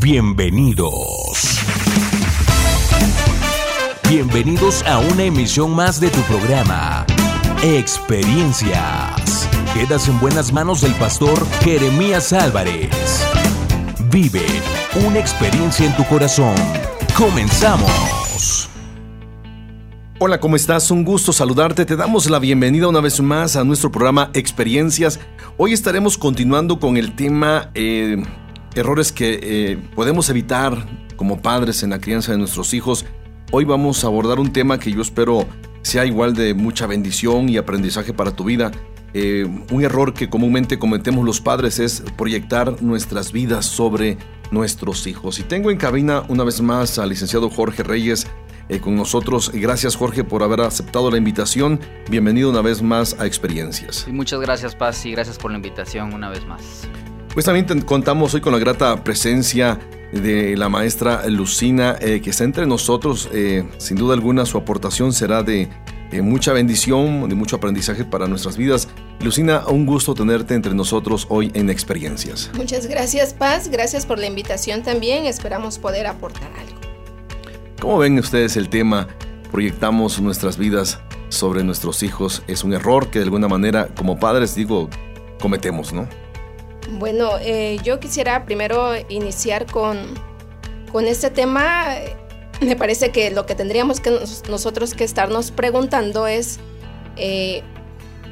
Bienvenidos. Bienvenidos a una emisión más de tu programa, Experiencias. Quedas en buenas manos del pastor Jeremías Álvarez. Vive una experiencia en tu corazón. Comenzamos. Hola, ¿cómo estás? Un gusto saludarte. Te damos la bienvenida una vez más a nuestro programa Experiencias. Hoy estaremos continuando con el tema eh, errores que eh, podemos evitar como padres en la crianza de nuestros hijos. Hoy vamos a abordar un tema que yo espero sea igual de mucha bendición y aprendizaje para tu vida. Eh, un error que comúnmente cometemos los padres es proyectar nuestras vidas sobre nuestros hijos. Y tengo en cabina una vez más al licenciado Jorge Reyes eh, con nosotros. Gracias Jorge por haber aceptado la invitación. Bienvenido una vez más a Experiencias. Muchas gracias Paz y gracias por la invitación una vez más. Pues también contamos hoy con la grata presencia de la maestra Lucina, eh, que está entre nosotros. Eh, sin duda alguna, su aportación será de mucha bendición, de mucho aprendizaje para nuestras vidas. Lucina, un gusto tenerte entre nosotros hoy en Experiencias. Muchas gracias, Paz. Gracias por la invitación también. Esperamos poder aportar algo. ¿Cómo ven ustedes el tema? Proyectamos nuestras vidas sobre nuestros hijos. Es un error que de alguna manera, como padres, digo, cometemos, ¿no? Bueno, eh, yo quisiera primero iniciar con, con este tema. Me parece que lo que tendríamos que nosotros que estarnos preguntando es eh,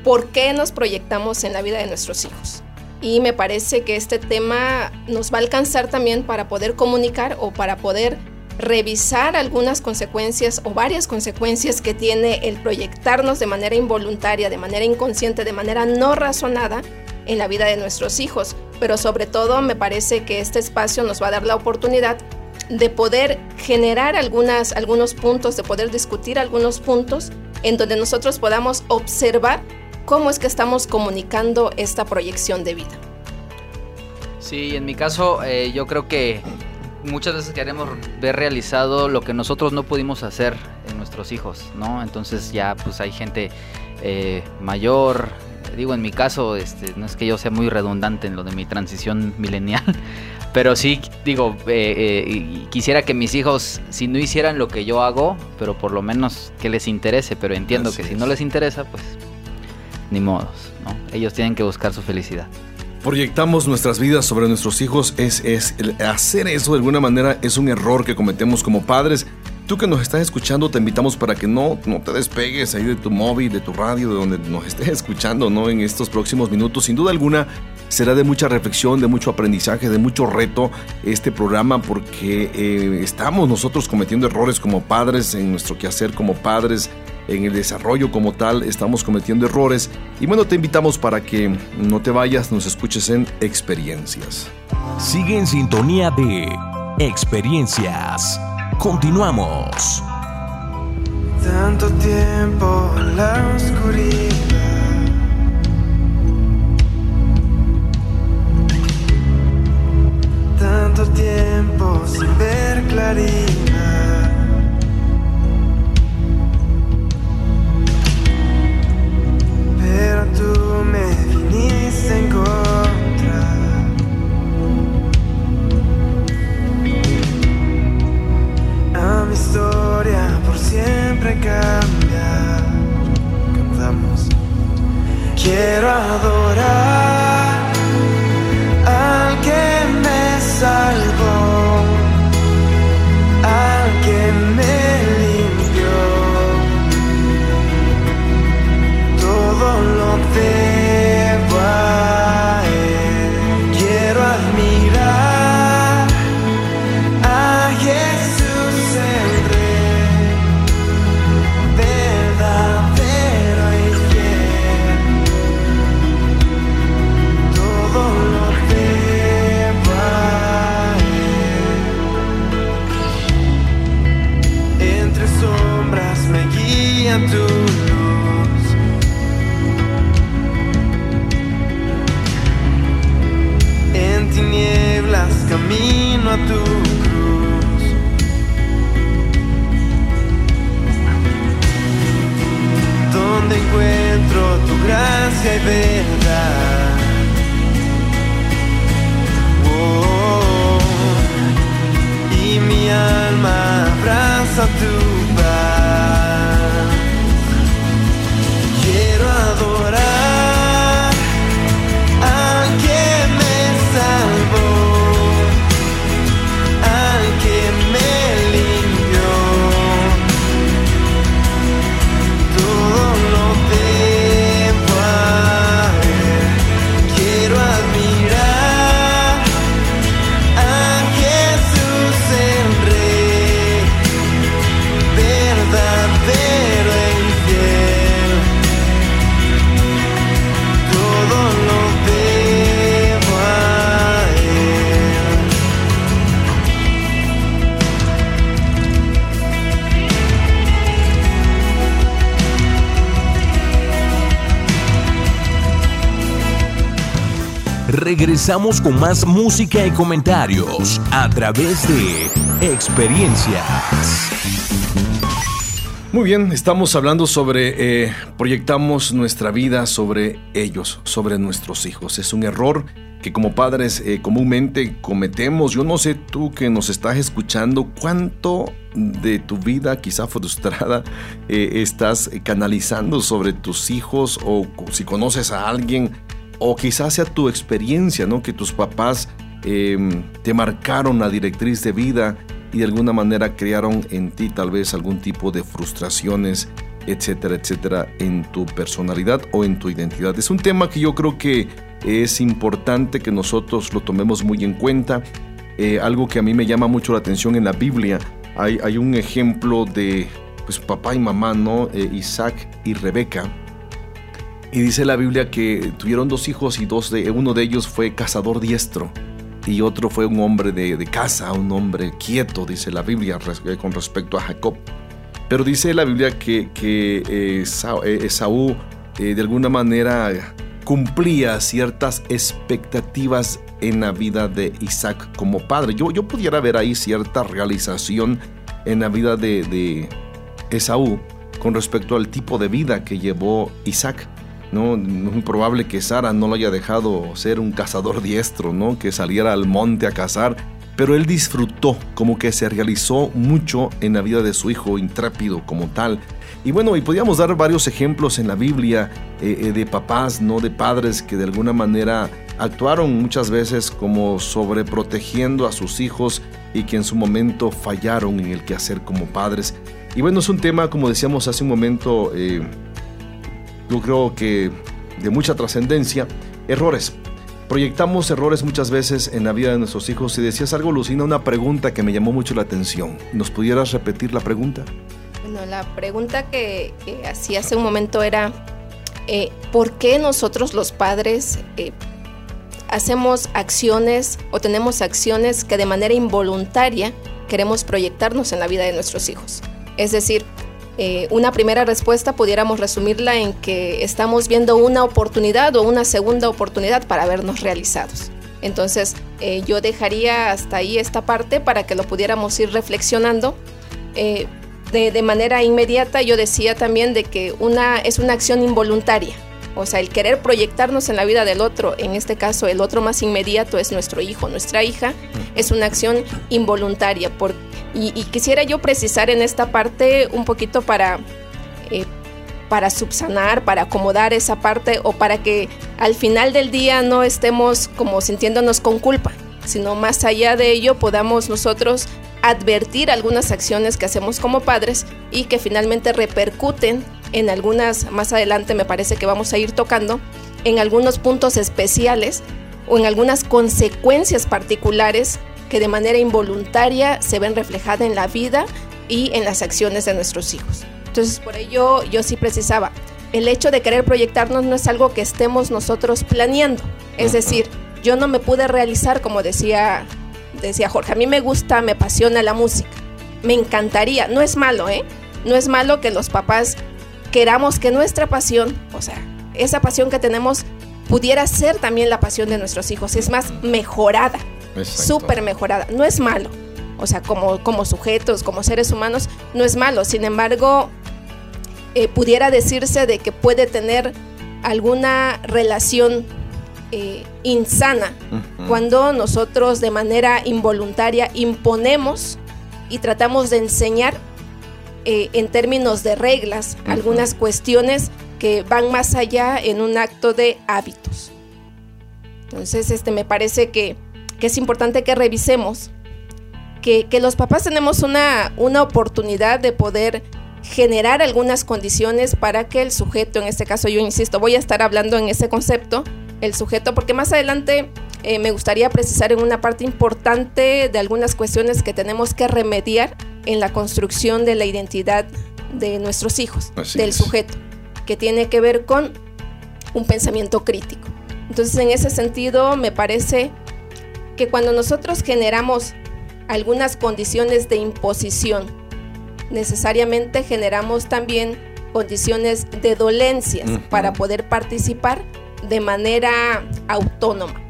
por qué nos proyectamos en la vida de nuestros hijos. Y me parece que este tema nos va a alcanzar también para poder comunicar o para poder revisar algunas consecuencias o varias consecuencias que tiene el proyectarnos de manera involuntaria, de manera inconsciente, de manera no razonada en la vida de nuestros hijos. Pero sobre todo me parece que este espacio nos va a dar la oportunidad de poder generar algunos puntos, de poder discutir algunos puntos en donde nosotros podamos observar cómo es que estamos comunicando esta proyección de vida. Sí, en mi caso eh, yo creo que muchas veces queremos ver realizado lo que nosotros no pudimos hacer en nuestros hijos, ¿no? Entonces ya pues hay gente eh, mayor, digo en mi caso, este, no es que yo sea muy redundante en lo de mi transición milenial, pero sí digo, eh, eh, quisiera que mis hijos, si no hicieran lo que yo hago, pero por lo menos que les interese, pero entiendo que si no les interesa, pues ni modos, ¿no? Ellos tienen que buscar su felicidad proyectamos nuestras vidas sobre nuestros hijos, es, es hacer eso de alguna manera es un error que cometemos como padres. Tú que nos estás escuchando, te invitamos para que no, no te despegues ahí de tu móvil, de tu radio, de donde nos estés escuchando, ¿no? En estos próximos minutos. Sin duda alguna, será de mucha reflexión, de mucho aprendizaje, de mucho reto este programa, porque eh, estamos nosotros cometiendo errores como padres en nuestro quehacer como padres, en el desarrollo como tal estamos cometiendo errores y bueno, te invitamos para que no te vayas, nos escuches en experiencias. Sigue en sintonía de experiencias. Continuamos. Tanto tiempo en la oscuridad. Tanto tiempo sin ver claridad. Regresamos con más música y comentarios a través de Experiencias. Muy bien, estamos hablando sobre, eh, proyectamos nuestra vida sobre ellos, sobre nuestros hijos. Es un error que como padres eh, comúnmente cometemos. Yo no sé tú que nos estás escuchando, cuánto de tu vida quizá frustrada eh, estás canalizando sobre tus hijos o si conoces a alguien o quizás sea tu experiencia, ¿no? Que tus papás em, te marcaron la directriz de vida y de alguna manera crearon en ti tal vez algún tipo de frustraciones, etcétera, etcétera, en tu personalidad o en tu identidad. Es un tema que yo creo que es importante que nosotros lo tomemos muy en cuenta. Eh, algo que a mí me llama mucho la atención en la Biblia, hay, un ejemplo de pues, papá y mamá, ¿no? Eh, Isaac y Rebeca. Y dice la Biblia que tuvieron dos hijos y dos de, uno de ellos fue cazador diestro y otro fue un hombre de, casa, un hombre quieto, dice la Biblia eh, con respecto a Jacob. Pero dice la Biblia que, que eh, eh, Esaú de alguna manera cumplía ciertas expectativas en la vida de Isaac como padre. Yo, yo pudiera ver ahí cierta realización en la vida de, de Esaú con respecto al tipo de vida que llevó Isaac. ¿No? muy probable que Sara no lo haya dejado ser un cazador diestro, ¿no? Que saliera al monte a cazar, pero él disfrutó, como que se realizó mucho en la vida de su hijo intrépido como tal. Y bueno, y podríamos dar varios ejemplos en la Biblia eh, eh, de papás, no de padres que de alguna manera actuaron muchas veces como sobreprotegiendo a sus hijos y que en su momento fallaron en el quehacer como padres. Y bueno, es un tema, como decíamos hace un momento, eh, yo creo que de mucha trascendencia, errores. Proyectamos errores muchas veces en la vida de nuestros hijos. Si decías algo, Lucina, una pregunta que me llamó mucho la atención. ¿Nos pudieras repetir la pregunta? Bueno, la pregunta que, hacía hace un momento era, eh, ¿por qué nosotros los padres eh, hacemos acciones o tenemos acciones que de manera involuntaria queremos proyectarnos en la vida de nuestros hijos? Es decir, eh, una primera respuesta pudiéramos resumirla en que estamos viendo una oportunidad o una segunda oportunidad para vernos realizados. Entonces eh, yo dejaría hasta ahí esta parte para que lo pudiéramos ir reflexionando. Eh, de, de, manera inmediata yo decía también de que una, es una acción involuntaria. O sea, el querer proyectarnos en la vida del otro, en este caso el otro más inmediato es nuestro hijo, nuestra hija, es una acción involuntaria. Por, y, quisiera yo precisar en esta parte un poquito para, eh, para subsanar, para acomodar esa parte o para que al final del día no estemos como sintiéndonos con culpa, sino más allá de ello podamos nosotros advertir algunas acciones que hacemos como padres y que finalmente repercuten en algunas, más adelante me parece que vamos a ir tocando, en algunos puntos especiales o en algunas consecuencias particulares que de manera involuntaria se ven reflejadas en la vida y en las acciones de nuestros hijos. Entonces, por ello yo sí precisaba, el hecho de querer proyectarnos no es algo que estemos nosotros planeando. Es decir, yo no me pude realizar, como decía, decía Jorge, a mí me gusta, me apasiona la música. Me encantaría, no es malo, ¿eh? No es malo que los papás queramos que nuestra pasión, o sea, esa pasión que tenemos pudiera ser también la pasión de nuestros hijos, es más mejorada, súper mejorada, no es malo, o sea, como, como sujetos, como seres humanos, no es malo, sin embargo, eh, pudiera decirse de que puede tener alguna relación eh, insana cuando nosotros de manera involuntaria imponemos y tratamos de enseñar eh, en términos de reglas, algunas cuestiones que van más allá en un acto de hábitos. Entonces, este, me parece que, es importante que revisemos que, los papás tenemos una, una oportunidad de poder generar algunas condiciones para que el sujeto, en este caso yo insisto, voy a estar hablando en ese concepto, el sujeto, porque más adelante eh, me gustaría precisar en una parte importante de algunas cuestiones que tenemos que remediar en la construcción de la identidad de nuestros hijos, del sujeto, que tiene que ver con un pensamiento crítico. Entonces, en ese sentido, me parece que cuando nosotros generamos algunas condiciones de imposición, necesariamente generamos también condiciones de dolencias para poder participar de manera autónoma.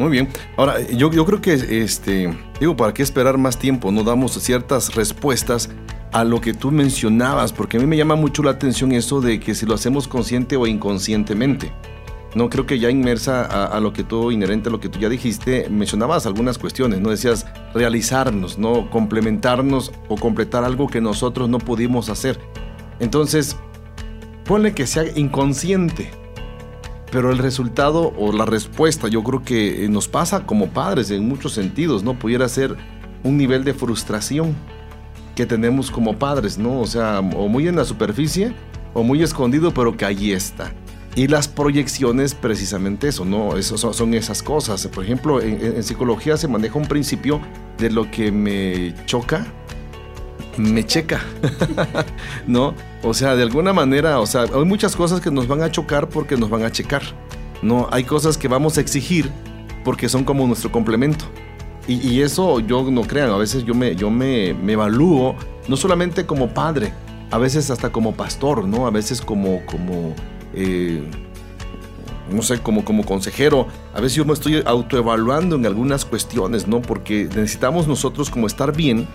Muy bien. Ahora, yo, yo creo que, este, digo, ¿para qué esperar más tiempo? No damos ciertas respuestas a lo que tú mencionabas, porque a mí me llama mucho la atención eso de que si lo hacemos consciente o inconscientemente. No creo que ya inmersa a, a lo que tú, inherente a lo que tú ya dijiste, mencionabas algunas cuestiones, ¿no? Decías realizarnos, ¿no? Complementarnos o completar algo que nosotros no pudimos hacer. Entonces, ponle que sea inconsciente, pero el resultado o la respuesta yo creo que nos pasa como padres en muchos sentidos, ¿no? Pudiera ser un nivel de frustración que tenemos como padres, ¿no? O sea, o muy en la superficie o muy escondido, pero que allí está. Y las proyecciones, precisamente eso, ¿no? Eso son, esas cosas. Por ejemplo, en psicología se maneja un principio de lo que me choca, me checa, ¿no? O sea, de alguna manera, o sea, hay muchas cosas que nos van a chocar porque nos van a checar, ¿no? Hay cosas que vamos a exigir porque son como nuestro complemento. Y, eso yo no crean, a veces yo me, yo me, me evalúo, no solamente como padre, a veces hasta como pastor, ¿no? A veces como, como, eh, no sé, como, como consejero. A veces yo me estoy autoevaluando en algunas cuestiones, ¿no? Porque necesitamos nosotros como estar bien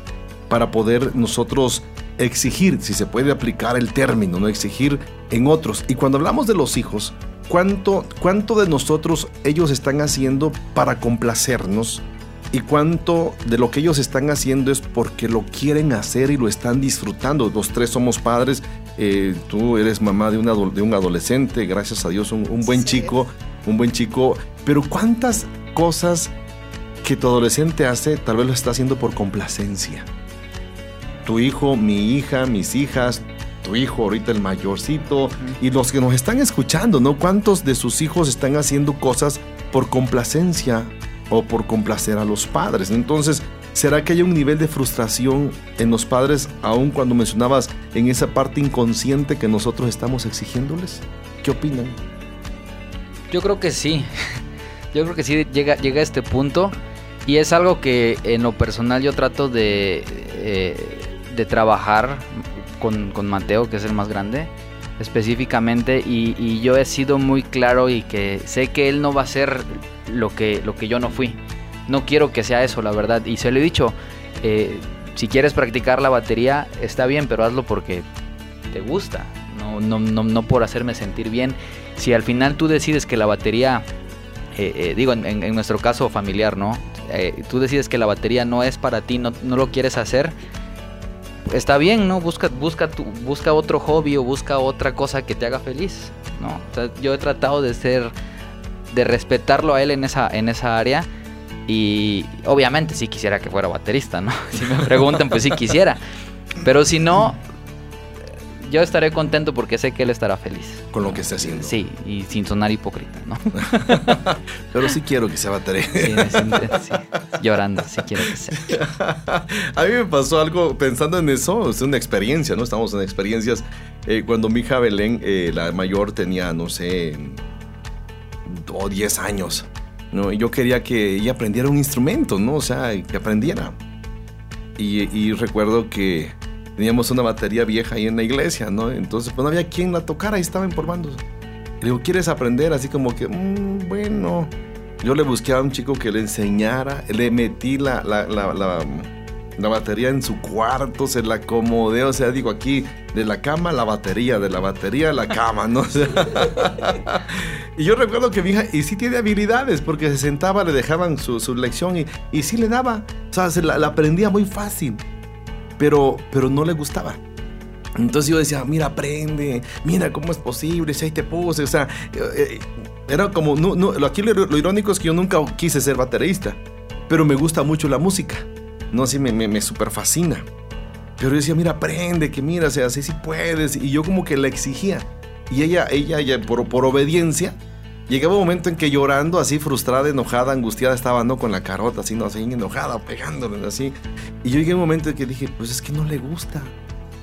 para poder nosotros exigir, si se puede aplicar el término, ¿no? Exigir en otros. Y cuando hablamos de los hijos, ¿cuánto, cuánto de nosotros ellos están haciendo para complacernos? Y cuánto de lo que ellos están haciendo es porque lo quieren hacer y lo están disfrutando. Los tres somos padres, eh, tú eres mamá de, una, de, un adolescente, gracias a Dios, un, un buen sí. chico, un buen chico. Pero ¿cuántas cosas que tu adolescente hace tal vez lo está haciendo por complacencia? Tu hijo, mi hija, mis hijas, tu hijo ahorita el mayorcito y los que nos están escuchando, ¿no? ¿Cuántos de sus hijos están haciendo cosas por complacencia o por complacer a los padres? Entonces, ¿será que hay un nivel de frustración en los padres aun cuando mencionabas en esa parte inconsciente que nosotros estamos exigiéndoles? ¿Qué opinan? Yo creo que sí. Yo creo que sí llega, llega a este punto y es algo que en lo personal yo trato de... Eh, de trabajar con, con, Mateo, que es el más grande, específicamente, y, y, yo he sido muy claro y que sé que él no va a ser lo que, lo que yo no fui. No quiero que sea eso, la verdad, y se lo he dicho, eh, si quieres practicar la batería, está bien, pero hazlo porque te gusta, no, no, no, no por hacerme sentir bien. Si al final tú decides que la batería, eh, eh, digo, en, en, nuestro caso familiar, ¿no? tú decides que la batería no es para ti, no, no lo quieres hacer, está bien, ¿no? Busca, busca, tu, busca otro hobby o busca otra cosa que te haga feliz, ¿no? Yo he tratado de ser, de respetarlo a él en esa, en esa área y obviamente sí quisiera que fuera baterista, ¿no? Si me preguntan, pues sí quisiera. Pero si no, yo estaré contento porque sé que él estará feliz. Con lo que esté haciendo. Sí, y sin sonar hipócrita, ¿no? Pero sí quiero que sea batería. Sí, sí, llorando, sí quiero que sea. A mí me pasó algo pensando en eso, es una experiencia, ¿no? Estamos en experiencias. Eh, cuando mi hija Belén, eh, la mayor, tenía, no sé, oh, 10 años, ¿no? Y yo quería que ella aprendiera un instrumento, ¿no? O sea, que aprendiera. Y, y recuerdo que teníamos una batería vieja ahí en la iglesia, ¿no? Entonces, pues no había quien la tocara, ahí estaba empolvándose. Le digo, ¿quieres aprender? Así como que, mmm, bueno. Yo le busqué a un chico que le enseñara, le metí la, la, la, la, la batería en su cuarto, se la acomodé, o sea, digo aquí, de la cama la batería, de la batería la cama, ¿no? O sea, y yo recuerdo que mi hija, y sí tiene habilidades, porque se sentaba, le dejaban su, su lección y, y sí le daba, o sea, se la, la aprendía muy fácil pero, pero no le gustaba. Entonces yo decía, mira, aprende, mira cómo es posible, si ahí te puse, o sea, eh, era como, no, no, aquí lo, lo, irónico es que yo nunca quise ser baterista, pero me gusta mucho la música, no, así me, me, me super fascina. Pero yo decía, mira, aprende, que mira, o sea, así sí puedes, y yo como que la exigía. Y ella, ella, ella por, por obediencia, Llegaba un momento en que llorando, así frustrada, enojada, angustiada, estaba, ¿no? Con la carota, así, ¿no? Así enojada, pegándole, así. Y yo llegué a un momento en que dije, pues es que no le gusta.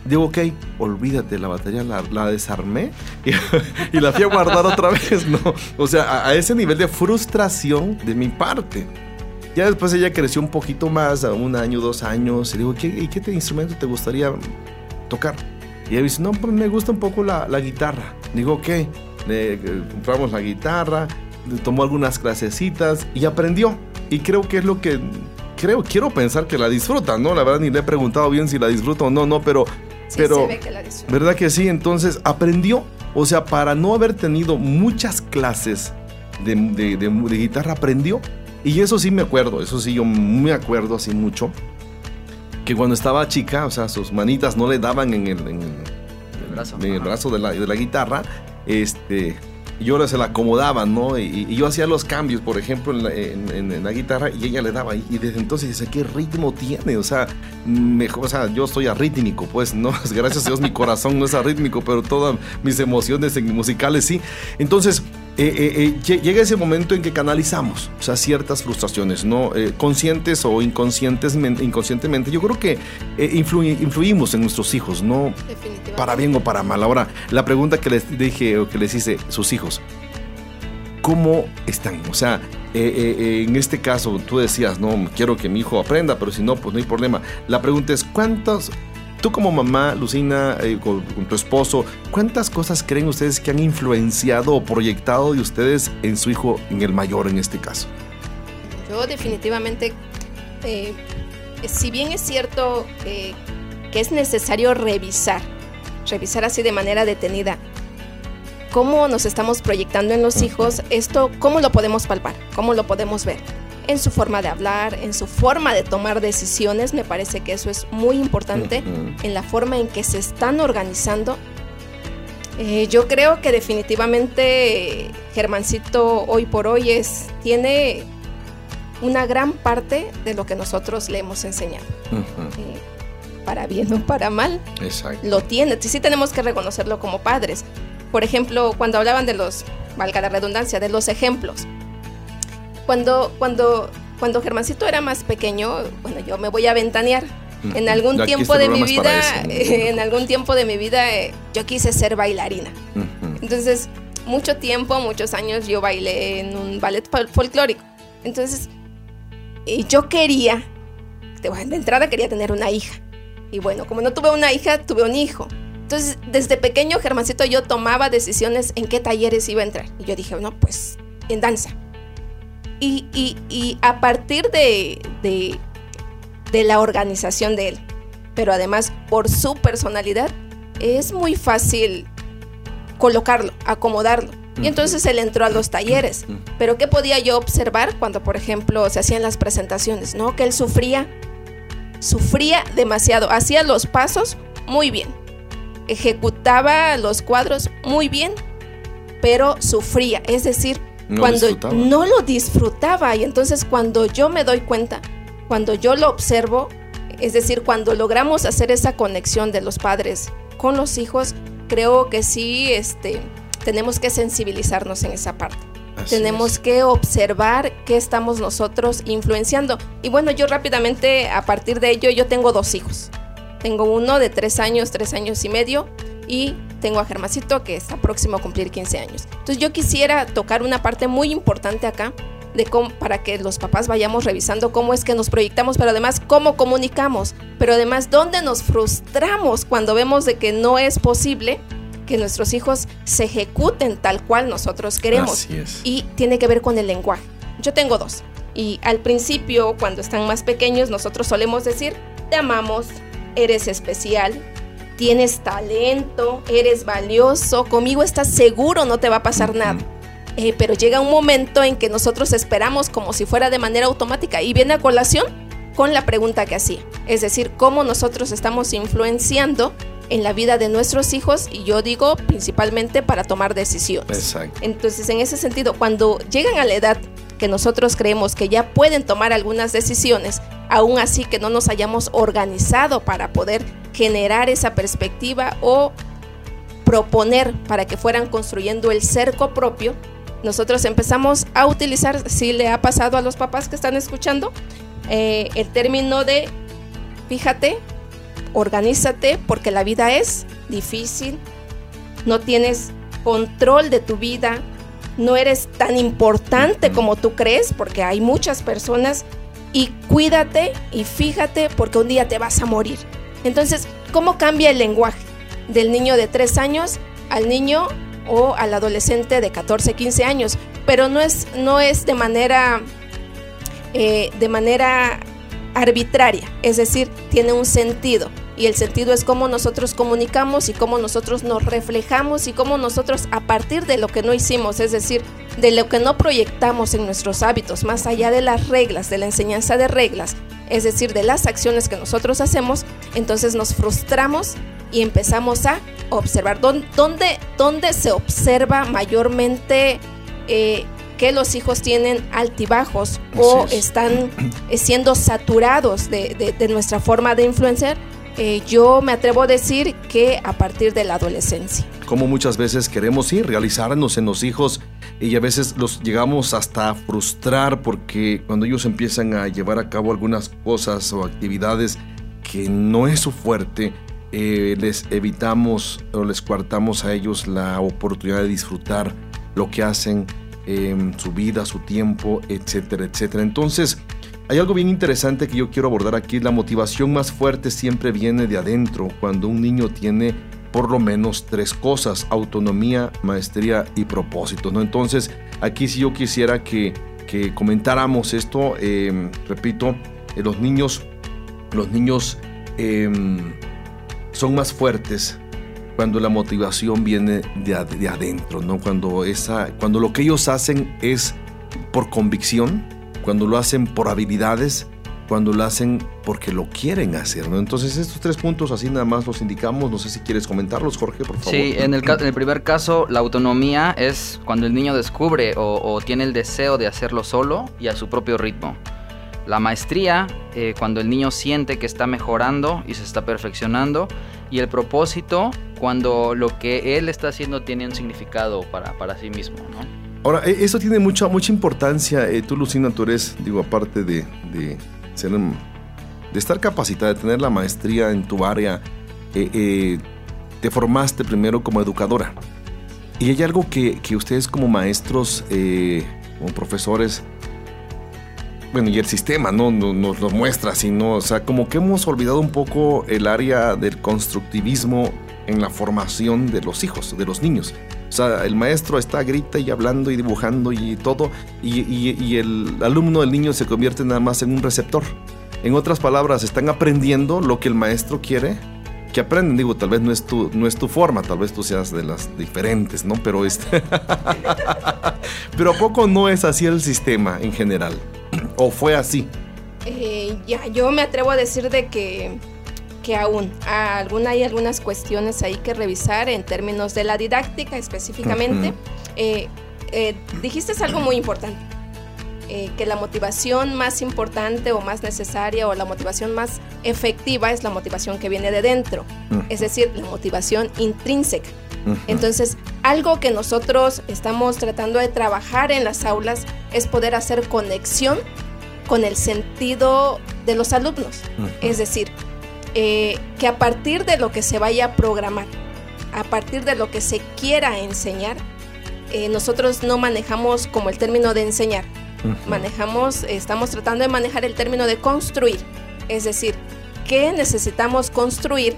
Digo, ok, olvídate, la batería la, la desarmé y, y, la fui a guardar otra vez, ¿no? O sea, a, a, ese nivel de frustración de mi parte. Ya después ella creció un poquito más, a un año, dos años. Y digo, ¿qué, ¿y qué te, instrumento te gustaría tocar? Y ella dice, no, pues me gusta un poco la, la guitarra. Digo, ok le compramos la guitarra tomó algunas clasecitas y aprendió. Y creo que es lo que creo, quiero pensar que la disfruta, ¿no? La verdad ni le he preguntado bien si la disfruta o no, no, pero Sí, pero se ve que la disfruta. ¿verdad que sí? Entonces aprendió, o sea, para no haber tenido muchas clases de, de- de- de guitarra aprendió. Y eso sí me acuerdo, eso sí yo me acuerdo así mucho. Que cuando estaba chica, o sea, sus manitas no le daban en el, en el- El brazo. en el brazo de la, de la guitarra, este, yo le- se la acomodaba, ¿no? Y, y yo hacía los cambios, por ejemplo, en la, guitarra y ella le daba. Y desde entonces dice, ¿qué ritmo tiene? O sea, mejor, o sea, yo soy arrítmico, pues, ¿no? Gracias a Dios mi corazón no es arrítmico, pero todas mis emociones musicales sí. Entonces, eh, eh, eh, lle- llega ese momento en que canalizamos, o sea, ciertas frustraciones, ¿no? Eh, conscientes o inconscientes, inconscientemente. Yo creo que influye- influimos en nuestros hijos, ¿no? Para bien o para mal. Ahora, la pregunta que les dije o que les hice sus hijos, ¿cómo están? O sea, en este caso tú decías, no, quiero que mi hijo aprenda, pero si no, pues no hay problema. La pregunta es, ¿cuántas, tú como mamá, Lucina, eh, con, con tu esposo, cuántas cosas creen ustedes que han influenciado o proyectado de ustedes en su hijo, en el mayor en este caso? Yo definitivamente, eh, si bien es cierto eh, que es necesario revisar, revisar así de manera detenida, cómo nos estamos proyectando en los hijos, esto, cómo lo podemos palpar, cómo lo podemos ver. En su forma de hablar, en su forma de tomar decisiones, me parece que eso es muy importante, Ujú. en la forma en que se están organizando. Eh, yo creo que definitivamente Germancito hoy por hoy es, tiene una gran parte de lo que nosotros le hemos enseñado. Ujú. Eh, para bien o para mal, Exacto. lo tiene. Sí tenemos que reconocerlo como padres. Por ejemplo, cuando hablaban de los, valga la redundancia, de los ejemplos. Cuando, cuando, cuando Germancito era más pequeño, bueno, yo me voy a ventanear. En algún Aquí tiempo este de mi vida, en algún tiempo de mi vida, eh, yo quise ser bailarina. Entonces, mucho tiempo, muchos años yo bailé en un ballet fol- folclórico. Entonces, y yo quería, de entrada quería tener una hija. Y bueno, como no tuve una hija, tuve un hijo. Entonces, desde pequeño, Germancito, yo tomaba decisiones en qué talleres iba a entrar. Y yo dije, no, pues en danza. Y, y- y a partir de, de, de la organización de él, pero además por su personalidad, es muy fácil colocarlo, acomodarlo. Y entonces él entró a los talleres. Pero ¿qué podía yo observar cuando, por ejemplo, se hacían las presentaciones? ¿No? Que él sufría, sufría demasiado. Hacía los pasos muy bien. Ejecutaba los cuadros muy bien, pero sufría. Es decir, No cuando disfrutaba. no lo disfrutaba. Y entonces cuando yo me doy cuenta, cuando yo lo observo, es decir, cuando logramos hacer esa conexión de los padres con los hijos, creo que sí, este, tenemos que sensibilizarnos en esa parte. Así tenemos es. que observar qué estamos nosotros influenciando. Y bueno, yo rápidamente, a partir de ello, yo tengo dos hijos. Tengo uno de tres años, tres años y medio, y tengo a Germacito que está próximo a cumplir 15 años. Entonces yo quisiera tocar una parte muy importante acá de cómo, para que los papás vayamos revisando cómo es que nos proyectamos, pero además cómo comunicamos, pero además dónde nos frustramos cuando vemos de que no es posible que nuestros hijos se ejecuten tal cual nosotros queremos. Así es. Y tiene que ver con el lenguaje. Yo tengo dos. Y al principio, cuando están más pequeños, nosotros solemos decir, te amamos, eres especial, tienes talento, eres valioso, conmigo estás seguro, no te va a pasar nada. Eh, pero llega un momento en que nosotros esperamos como si fuera de manera automática y viene a colación con la pregunta que hacía. Es decir, cómo nosotros estamos influenciando en la vida de nuestros hijos y yo digo principalmente para tomar decisiones. Exacto. Entonces, en ese sentido, cuando llegan a la edad que nosotros creemos que ya pueden tomar algunas decisiones, aún así que no nos hayamos organizado para poder generar esa perspectiva o proponer para que fueran construyendo el cerco propio, nosotros empezamos a utilizar, si le ha pasado a los papás que están escuchando, eh, el término de, fíjate, organízate, porque la vida es difícil, no tienes control de tu vida, no eres tan importante como tú crees, porque hay muchas personas, y cuídate y fíjate, porque un día te vas a morir. Entonces, ¿cómo cambia el lenguaje del niño de 3 años al niño o al adolescente de 14, 15 años? pero no es, no es de manera, eh, de manera arbitraria, es decir, tiene un sentido. Y el sentido es cómo nosotros comunicamos y cómo nosotros nos reflejamos y cómo nosotros a partir de lo que no hicimos, es decir, de lo que no proyectamos en nuestros hábitos, más allá de las reglas, de la enseñanza de reglas, es decir, de las acciones que nosotros hacemos, entonces nos frustramos y empezamos a observar. ¿Dónde, dónde se observa mayormente eh, que los hijos tienen altibajos o están eh, siendo saturados de, de nuestra forma de influenciar? Eh, yo me atrevo a decir que a partir de la adolescencia. Como muchas veces queremos sí, realizarnos en los hijos y a veces los llegamos hasta a frustrar porque cuando ellos empiezan a llevar a cabo algunas cosas o actividades que no es su fuerte, eh, les evitamos o les coartamos a ellos la oportunidad de disfrutar lo que hacen, en su vida, su tiempo, etcétera, etcétera. Entonces, hay algo bien interesante que yo quiero abordar aquí. La motivación más fuerte siempre viene de adentro, cuando un niño tiene por lo menos tres cosas, autonomía, maestría y propósito. ¿no? Entonces, aquí si yo quisiera que, comentáramos esto, em, repito, eh, los niños, los niños em, son más fuertes cuando la motivación viene de, de adentro, ¿no? Cuando, esa, cuando lo que ellos hacen es por convicción, cuando lo hacen por habilidades, cuando lo hacen porque lo quieren hacer, ¿no? Entonces estos tres puntos así nada más los indicamos, no sé si quieres comentarlos, Jorge, por favor. Sí, en el, en el primer caso, la autonomía es cuando el niño descubre o, tiene el deseo de hacerlo solo y a su propio ritmo. La maestría, eh, cuando el niño siente que está mejorando y se está perfeccionando. Y el propósito, cuando lo que él está haciendo tiene un significado para, para sí mismo, ¿no? Ahora, e, eso tiene mucha, mucha importancia. Eh, tú, Lucina, tú eres, digo, aparte de, ser, de estar capacitada, de tener la maestría en tu área, eh, eh, te formaste primero como educadora. Y hay algo que, ustedes como maestros, como profesores, bueno, y el sistema no, nos lo muestra, sino, o sea, como que hemos olvidado un poco el área del constructivismo en la formación de los hijos, de los niños. O sea, el maestro está grita y hablando y dibujando y todo, y, el alumno, el niño se convierte nada más en un receptor. En otras palabras, están aprendiendo lo que el maestro quiere que aprenden. Digo, tal vez no es tu, no es tu forma, tal vez tú seas de las diferentes, ¿no? Pero este. Pero ¿a poco no es así el sistema en general? ¿O fue así? Eh, ya, yo me atrevo a decir de que que aún hay algunas cuestiones ahí que revisar en términos de la didáctica específicamente. Eh, eh, dijiste algo muy importante, eh, que la motivación más importante o más necesaria o la motivación más efectiva es la motivación que viene de dentro, es decir, la motivación intrínseca. Entonces, algo que nosotros estamos tratando de trabajar en las aulas es poder hacer conexión con el sentido de los alumnos. Es decir, eh, que a partir de lo que se vaya a programar, a partir de lo que se quiera enseñar, eh, nosotros no manejamos como el término de enseñar, manejamos, estamos tratando de manejar el término de construir, es decir, qué necesitamos construir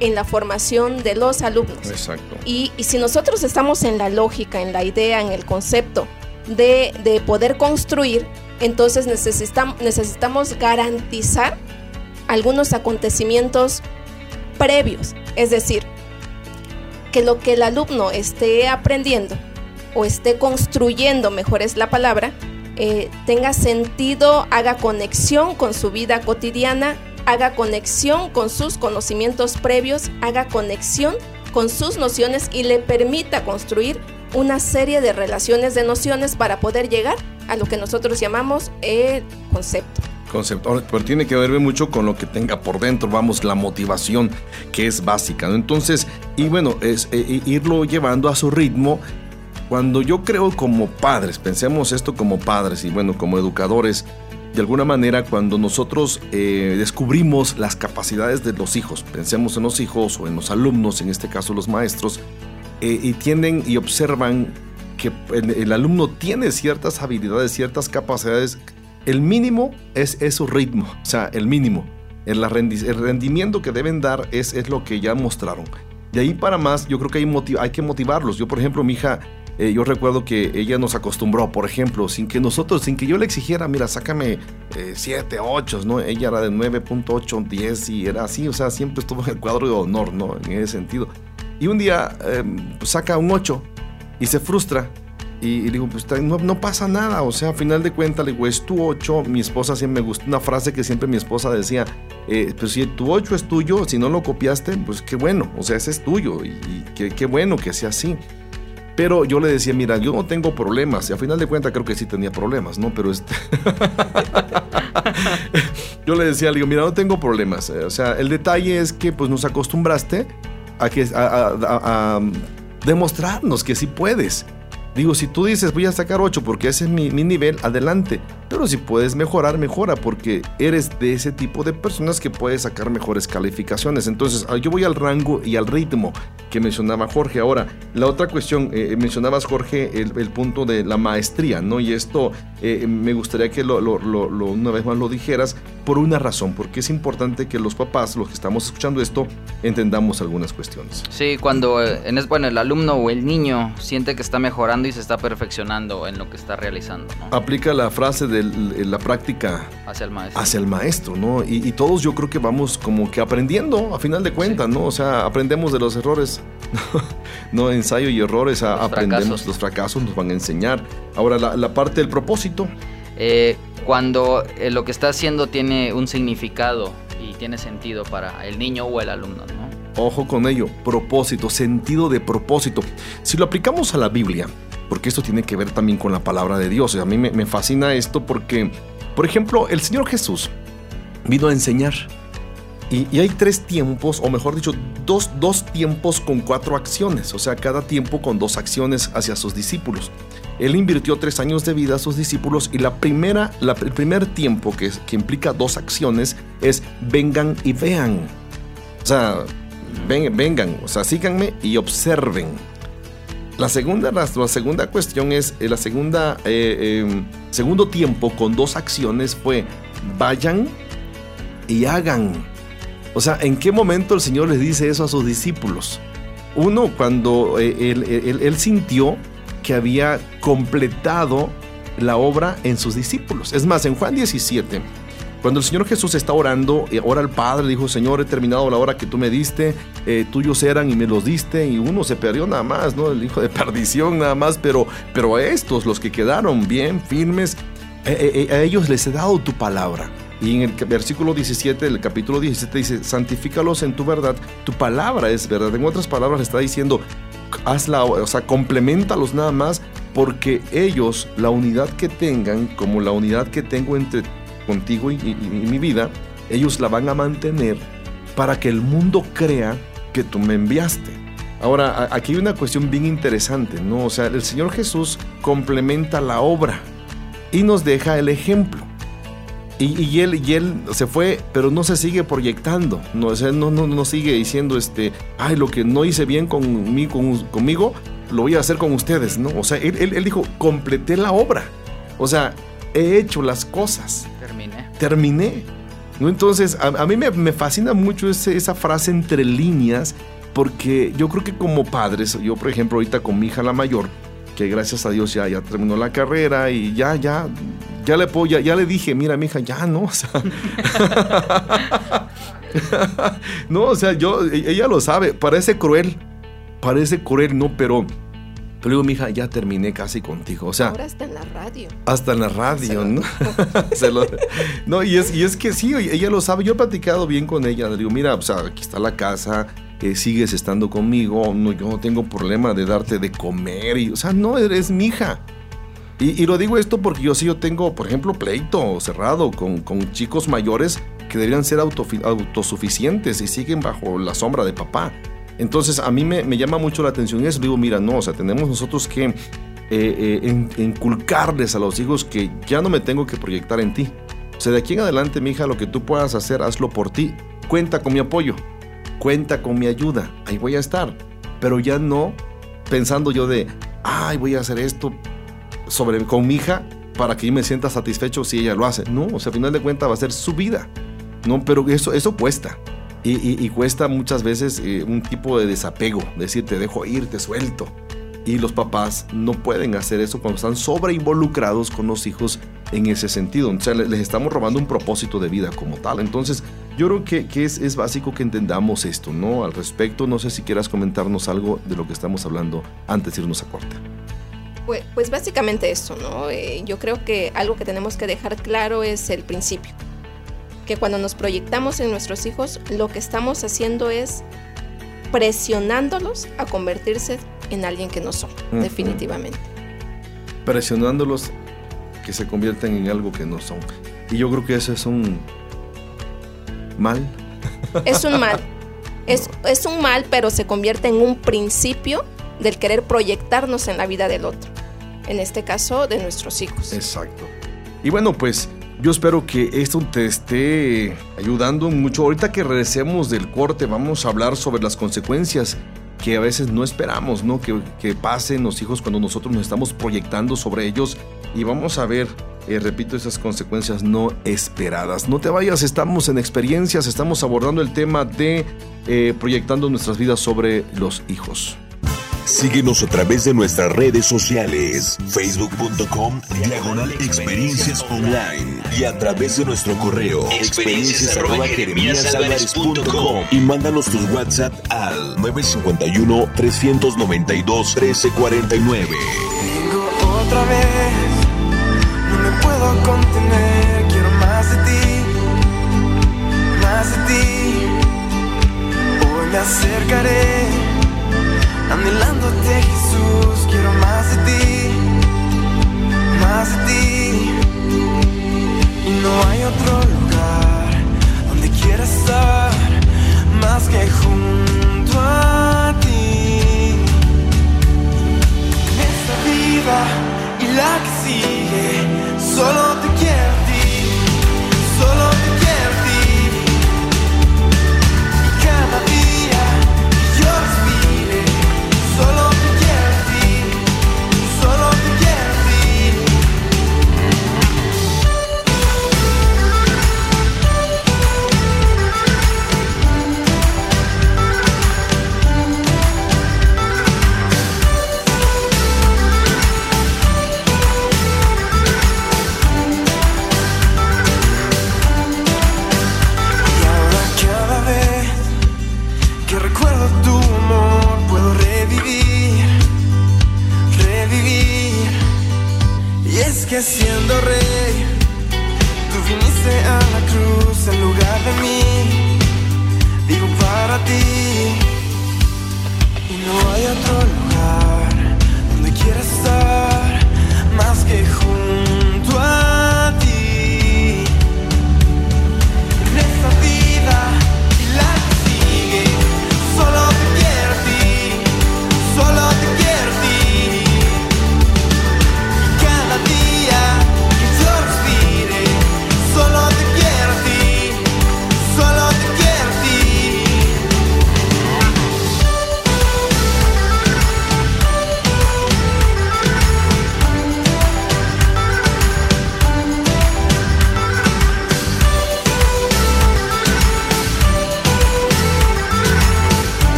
en la formación de los alumnos. Exacto. Y, si nosotros estamos en la lógica, en la idea, en el concepto de, de poder construir, entonces necesitamos, necesitamos garantizar algunos acontecimientos previos, es decir, que lo que el alumno esté aprendiendo o esté construyendo, mejor es la palabra, eh, tenga sentido, haga conexión con su vida cotidiana, haga conexión con sus conocimientos previos, haga conexión con sus nociones y le permita construir una serie de relaciones de nociones para poder llegar a lo que nosotros llamamos el concepto concepto, pero tiene que ver mucho con lo que tenga por dentro, vamos, la motivación que es básica, ¿no? Entonces, y bueno, es eh, irlo llevando a su ritmo. Cuando yo creo como padres, pensemos esto como padres y bueno, como educadores, de alguna manera cuando nosotros eh, descubrimos las capacidades de los hijos, pensemos en los hijos o en los alumnos, en este caso los maestros, eh, y tienen y observan que el, alumno tiene ciertas habilidades, ciertas capacidades el mínimo es, su ritmo, o sea, el mínimo. El, rendimiento que deben dar es, es lo que ya mostraron. De ahí para más, yo creo que hay, hay que motivarlos. Yo, por ejemplo, mi hija eh, yo recuerdo que ella nos acostumbró, por ejemplo, sin que nosotros, sin que yo le exigiera, mira, sácame 7, 8, ¿no? Ella era de 9.8, 10 y era así, o sea, siempre estuvo en el cuadro de honor, ¿no? En ese sentido. Y un día em, saca un 8 y se frustra. Y, digo, pues no, no, pasa nada, o sea, a final de cuentas, le digo, es tu 8. Mi esposa siempre me gusta una frase que siempre mi esposa decía: eh, Pues si tu 8 es tuyo, si no lo copiaste, pues qué bueno, o sea, ese es tuyo y, qué, qué bueno que sea así. Pero yo le decía, mira, yo no tengo problemas. Y a final de cuentas creo que sí tenía problemas, ¿no? Pero este... yo le decía, le digo, mira, no tengo problemas. O sea, el detalle es que pues nos acostumbraste a, que, a demostrarnos que sí puedes. Digo, si tú dices voy a sacar 8 porque ese es mi, nivel, adelante. Pero si puedes mejorar, mejora porque eres de ese tipo de personas que puedes sacar mejores calificaciones. Entonces, ah, yo voy al rango y al ritmo que mencionaba Jorge. Ahora, la otra cuestión, eh, mencionabas Jorge el, punto de la maestría, ¿no? Y esto eh, me gustaría que lo, una vez más lo dijeras por una razón, porque es importante que los papás, los que estamos escuchando esto, entendamos algunas cuestiones. Sí, cuando eh, en, bueno, el alumno o el niño siente que está mejorando y se está perfeccionando en lo que está realizando. Aplica la frase de la práctica hacia el maestro. Hacia el maestro, ¿no? Y, todos yo creo que vamos como que aprendiendo, a final de cuentas, ¿no? O sea, aprendemos de los errores, no ensayo y errores, aprendemos los fracasos, nos van a enseñar. Ahora, la, parte del propósito. Eh, cuando eh, lo que está haciendo tiene un significado y tiene sentido para el niño o el alumno, ¿no? Ojo con ello, propósito, sentido de propósito. Si lo aplicamos a la Biblia, porque esto tiene que ver también con la palabra de Dios, a mí me, fascina esto porque, por ejemplo, el Señor Jesús vino a enseñar. Y, y, hay tres tiempos, o mejor dicho, dos, dos tiempos con cuatro acciones, o sea, cada tiempo con dos acciones hacia sus discípulos. Él invirtió tres años de vida a sus discípulos y la primera, el primer tiempo que, que implica dos acciones es vengan y vean. O sea, vengan, o sea, síganme y observen. La segunda, la, segunda cuestión es, eh, la segunda, eh, em, segundo tiempo con dos acciones fue vayan y hagan. O sea, ¿en qué momento el Señor les dice eso a sus discípulos? Uno, cuando eh, él sintió que había completado la obra en sus discípulos. Es más, en Juan 17, cuando el Señor Jesús está orando, eh, ora al Padre, dijo, Señor, he terminado la hora que tú me diste, eh, tuyos eran y me los diste, y uno se perdió nada más, ¿no? El hijo de perdición nada más, pero, pero a estos, los que quedaron bien, firmes, eh, a ellos les he dado tu palabra. Y en el versículo 17 del capítulo 17 dice, santifícalos en tu verdad, tu palabra es verdad. En otras palabras está diciendo, hazla, o sea, complementalos nada más, porque ellos, la unidad que tengan, como la unidad que tengo entre contigo y, mi vida, ellos la van a mantener para que el mundo crea que tú me enviaste. Ahora, aquí hay una cuestión bien interesante, ¿no? O sea, el Señor Jesús complementa la obra y nos deja el ejemplo. Y, él, y él se fue, pero no se sigue proyectando. No, o no, no, no sigue diciendo, este, ay, lo que no hice bien conmigo, conmigo lo voy a hacer con ustedes, ¿no? O sea, él, él, dijo, completé la obra. O sea, he hecho las cosas. Terminé. Terminé. ¿No? Entonces, a, mí me, fascina mucho esa frase entre líneas, porque yo creo que como padres, yo por ejemplo ahorita con mi hija la mayor, que gracias a Dios ya, ya terminó la carrera y ya, ya, ya le, ya, ya le dije, mira, mi hija, ya no, o sea. no, o sea, yo, e, ella lo sabe, parece cruel, parece cruel, no, pero. Pero digo, hija, ya terminé casi contigo. O sea. Ahora hasta en la radio. Hasta en la radio, ¿no? no, y es, y es que sí, ella lo sabe. Yo he platicado bien con ella. Le digo, mira, o sea, aquí está la casa sigues estando conmigo, no, yo no tengo problema de darte de comer, y, o sea, no, eres mi hija. Y, lo digo esto porque yo sí, yo tengo, por ejemplo, pleito cerrado con, con chicos mayores que deberían ser autosuficientes y siguen bajo la sombra de papá. Entonces a mí me, me llama mucho la atención eso. Digo, mira, no, o sea, tenemos nosotros que eh, eh, inculcarles a los hijos que ya no me tengo que proyectar en ti. O sea, de aquí en adelante, mi hija, lo que tú puedas hacer, hazlo por ti. Cuenta con mi apoyo cuenta con mi ayuda, ahí voy a estar. Pero ya no pensando yo de, ay, voy a hacer esto sobre, con mi hija para que yo me sienta satisfecho si ella lo hace. No, o sea, al final de cuentas va a ser su vida. No, pero eso, eso cuesta. Y, cuesta muchas veces eh, un tipo de desapego, decir, te dejo ir, te suelto. Y los papás no pueden hacer eso cuando están sobre involucrados con los hijos en ese sentido. O sea, le- les estamos robando un propósito de vida como tal. Entonces, yo creo que, que es, es básico que entendamos esto, ¿no? Al respecto, no sé si quieras comentarnos algo de lo que estamos hablando antes de irnos a corte. Pues, pues básicamente eso, ¿no? Eh, yo creo que algo que tenemos que dejar claro es el principio. Que cuando nos proyectamos en nuestros hijos, lo que estamos haciendo es presionándolos a convertirse en alguien que no son, Ujú. definitivamente. Presionándolos que se conviertan en algo que no son. Y yo creo que eso es un mal. Es un mal. Es, es un mal, pero se convierte en un principio del querer proyectarnos en la vida del otro. En este caso, de nuestros hijos. Exacto. Y bueno, pues yo espero que esto te esté ayudando mucho. Ahorita que regresemos del corte, vamos a hablar sobre las consecuencias que a veces no esperamos, ¿no? Que, que pasen los hijos cuando nosotros nos estamos proyectando sobre ellos. Y vamos a ver, eh, repito, esas consecuencias no esperadas. No te vayas, estamos en experiencias, estamos abordando el tema de eh, proyectando nuestras vidas sobre los hijos. Síguenos a través de nuestras redes sociales, facebook.com, diagonal experiencias online y a través de nuestro correo, experiencias y mándanos tus WhatsApp al 951-392-1349. Vengo otra vez, acercaré, anhelándote Jesús, quiero más de ti, más de ti. Y no hay otro lugar donde quiera estar más que junto a ti esta vida y la que sigue. Solo te quiero que siendo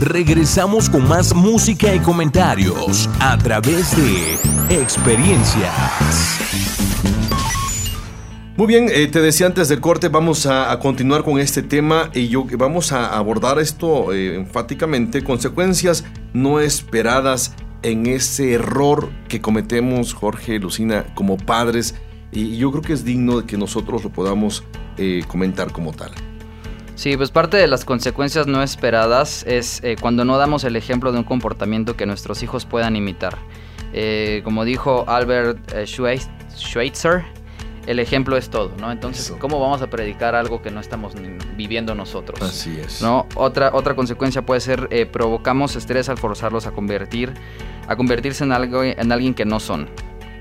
Regresamos con más música y comentarios a través de experiencias. Muy bien, eh, te decía antes del corte, vamos a, continuar con este tema y yo vamos a abordar esto eh, enfáticamente, consecuencias no esperadas en ese error que cometemos Jorge, Lucina, como padres y yo creo que es digno de que nosotros lo podamos eh, comentar como tal. Sí, pues parte de las consecuencias no esperadas es eh, cuando no damos el ejemplo de un comportamiento que nuestros hijos puedan imitar. Eh, como dijo Albert eh, Schweitz- Schweitzer, el ejemplo es todo, ¿no? Entonces, Eso. ¿cómo vamos a predicar algo que no estamos viviendo nosotros? Así es. ¿no? Otra, otra consecuencia puede ser eh, provocamos estrés al forzarlos a convertir, a convertirse en algo, en alguien que no son,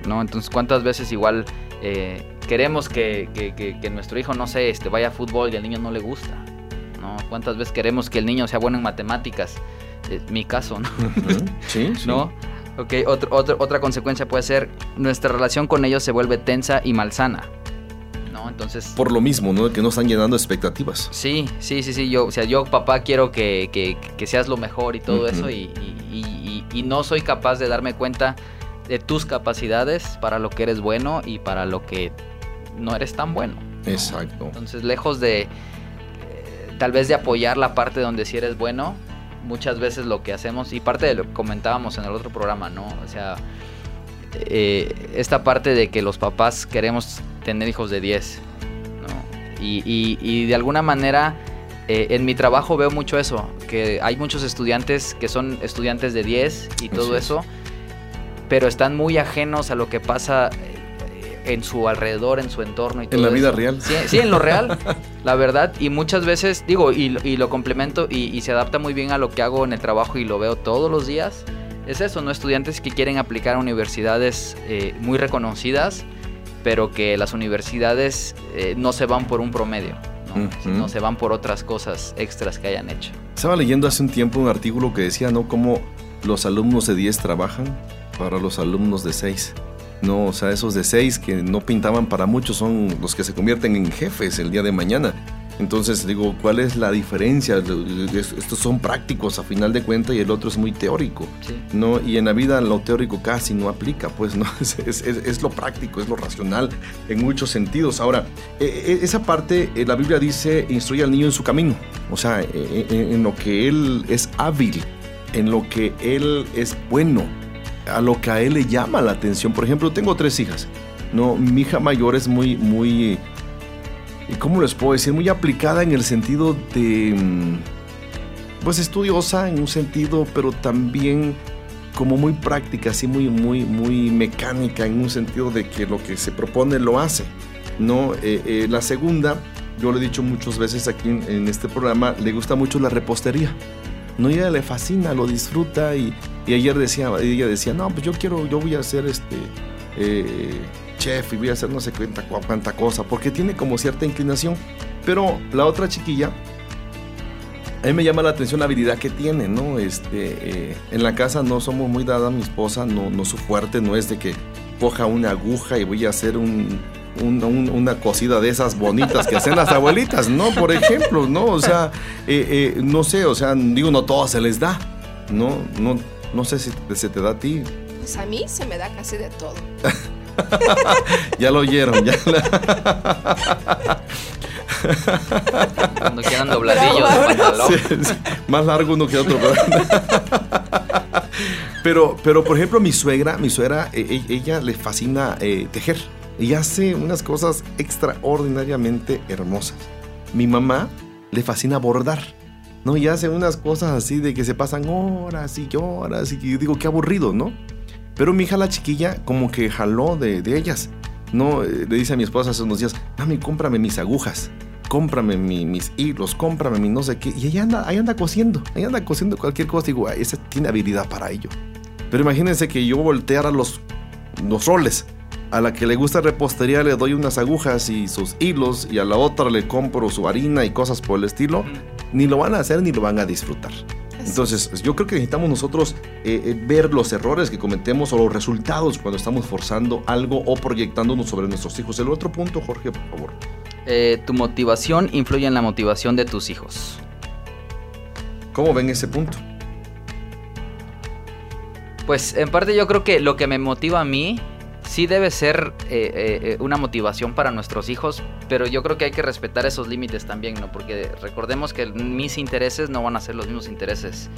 ¿no? Entonces, ¿cuántas veces igual eh, queremos que, que- que- que nuestro hijo, no sé, este, vaya a fútbol y al niño no le gusta, ¿no? ¿Cuántas veces queremos que el niño sea bueno en matemáticas? Es mi caso, ¿no? Sí, sí. ¿No? Ok, otro- otro- otra consecuencia puede ser nuestra relación con ellos se vuelve tensa y malsana, ¿no? Entonces... Por lo mismo, ¿no? Que no están llenando expectativas. Sí, sí, sí, sí. Yo, o sea, yo, papá, quiero que, que- que seas lo mejor y todo Ujú. eso. Y, y- y- y no soy capaz de darme cuenta de tus capacidades para lo que eres bueno y para lo que no eres tan bueno. ¿no? Exacto. Entonces, lejos de eh, tal vez de apoyar la parte donde sí eres bueno, muchas veces lo que hacemos, y parte de lo que comentábamos en el otro programa, ¿no? O sea, eh, esta parte de que los papás queremos tener hijos de 10, ¿no? Y, y- y de alguna manera eh, en mi trabajo veo mucho eso, que hay muchos estudiantes que son estudiantes de 10 y todo eso, pero están muy ajenos a lo que pasa en su alrededor, en su entorno y todo En la vida eso. real. Sí, sí, en lo real, la verdad. Y muchas veces, digo, y, lo- y lo complemento y, y se adapta muy bien a lo que hago en el trabajo y lo veo todos los días. Es eso, ¿no? Estudiantes que quieren aplicar a universidades eh, muy reconocidas, pero que las universidades eh, no se van por un promedio, ¿no? Sino se van por otras cosas extras que hayan hecho. Estaba leyendo hace un tiempo un artículo que decía, ¿no? Cómo los alumnos de 10 trabajan para los alumnos de 6. No, o sea, esos de 6 que no pintaban para muchos son los que se convierten en jefes el día de mañana. Entonces digo, ¿cuál es la diferencia? Es- Estos son prácticos a final de cuentas y el otro es muy teórico. Sí. No, y en la vida lo teórico casi no aplica, pues no, es, es- lo práctico, es lo racional en muchos sentidos. Ahora, eh, eh, esa parte, eh, la Biblia dice, instruye al niño en su camino, o sea, eh, en lo que él es hábil, en lo que él es bueno, a lo que a él le llama la atención. Por ejemplo, tengo tres hijas, no, mi hija mayor es muy, muy, ¿y ¿cómo les puedo decir? Muy aplicada en el sentido de... mm, pues estudiosa en un sentido, pero también como muy práctica, así muy, muy, muy mecánica en un sentido de que lo que se propone lo hace. No, Eh, eh, la segunda, yo lo he dicho muchas veces aquí en este programa, le gusta mucho la repostería. No, ella le fascina, lo disfruta y, y ayer decía, ella decía, no, pues yo quiero, yo voy a ser este eh, chef y voy a hacer no sé cuánta, cuánta cosa, porque tiene como cierta inclinación. Pero la otra chiquilla, a mí me llama la atención la habilidad que tiene, ¿no? Este, eh, en la casa no somos muy dada, mi esposa no, no su fuerte no es de que coja una aguja y voy a hacer un, un- un- una cosida de esas bonitas que hacen las abuelitas, ¿no? Por ejemplo, ¿no? O sea, eh, eh, no sé, o sea, digo, no todo se les da, ¿no? No, no sé si te- se te da a ti. Pues a mí se me da casi de todo. Ya lo oyeron, ya. Cuando quieran dobladillos de Bravo, pantalón. Sí, sí, más largo uno que otro. Pero, pero por ejemplo, mi suegra, mi suegra, eh, eh, ella le fascina eh, tejer. Y hace unas cosas extraordinariamente hermosas. Mi mamá le fascina bordar. ¿no? Y hace unas cosas así de que se pasan horas y horas. Y yo digo, qué aburrido, ¿no? Pero mi hija, la chiquilla, como que jaló de, de ellas. No, Eh, le dice a mi esposa hace unos días, mami, cómprame mis agujas cómprame mi- mis hilos, cómprame mi no sé qué. Y ahí anda, ahí anda cosiendo, ahí anda cosiendo cualquier cosa. Digo, "Ay, esa tiene habilidad para ello. Pero imagínense que yo volteara los, los roles. A la que le gusta repostería le doy unas agujas y sus hilos y a la otra le compro su harina y cosas por el estilo. Ni lo van a hacer ni lo van a disfrutar. Entonces, yo creo que necesitamos nosotros eh, eh, ver los errores que cometemos o los resultados cuando estamos forzando algo o proyectándonos sobre nuestros hijos. El otro punto, Jorge, por favor. Eh, tu motivación influye en la motivación de tus hijos. ¿Cómo ven ese punto? Pues en parte yo creo que lo que me motiva a mí sí debe ser eh, eh, eh, una motivación para nuestros hijos, pero yo creo que hay que respetar esos límites también, ¿no? Porque recordemos que mis intereses no van a ser los mismos intereses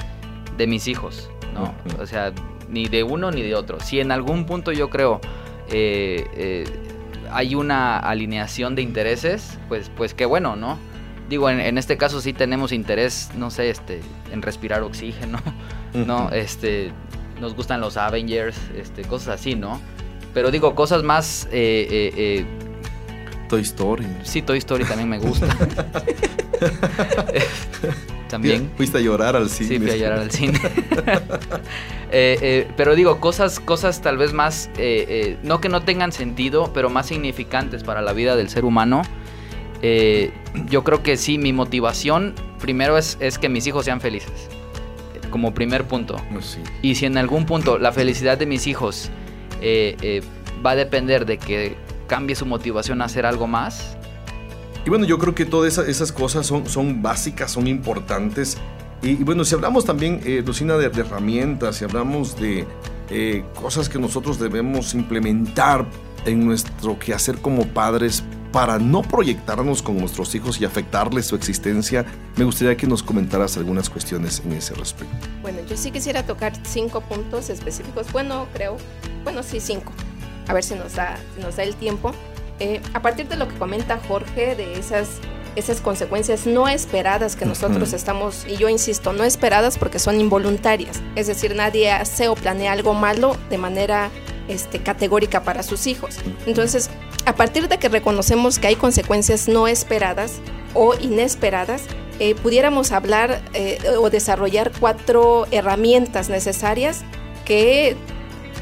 de mis hijos, ¿no? O sea, ni de uno ni de otro. Si en algún punto yo creo eh, eh, hay una alineación de intereses, pues, pues qué bueno, ¿no? Digo, en, en este caso sí tenemos interés, no sé, este, en respirar oxígeno, ¿no? Este, nos gustan los Avengers, este, cosas así, ¿no? Pero digo, cosas más, eh, eh, eh, Toy Story. sí, Toy Story también me gusta. también. Fuiste a llorar al cine. Sí, fui a llorar al cine. Eh, eh, pero digo, cosas, cosas tal vez más, eh, no que no tengan sentido, pero más significantes para la vida del ser humano. Yo creo que sí, mi motivación primero es, es que mis hijos sean felices. Como primer punto. Pues sí. Y si en algún punto la felicidad de mis hijos eh, eh, va a depender de que cambie su motivación a hacer algo más, Y bueno, yo creo que todas esa- esas cosas son, son básicas, son importantes. Y, y bueno, si hablamos también, eh, Lucina, de, de herramientas, si hablamos de eh, cosas que nosotros debemos implementar en nuestro quehacer como padres para no proyectarnos con nuestros hijos y afectarles su existencia, me gustaría que nos comentaras algunas cuestiones en ese respecto. Bueno, yo sí quisiera tocar cinco puntos específicos. Bueno, creo, bueno, sí, cinco. A ver si nos da, si nos da el tiempo. Eh, a partir de lo que comenta Jorge, de esas, esas consecuencias no esperadas que nosotros Ujú. estamos, y yo insisto, no esperadas porque son involuntarias. Es decir, nadie hace o planea algo malo de manera este, categórica para sus hijos. Entonces, a partir de que reconocemos que hay consecuencias no esperadas o inesperadas, eh, pudiéramos hablar eh, o desarrollar cuatro herramientas necesarias que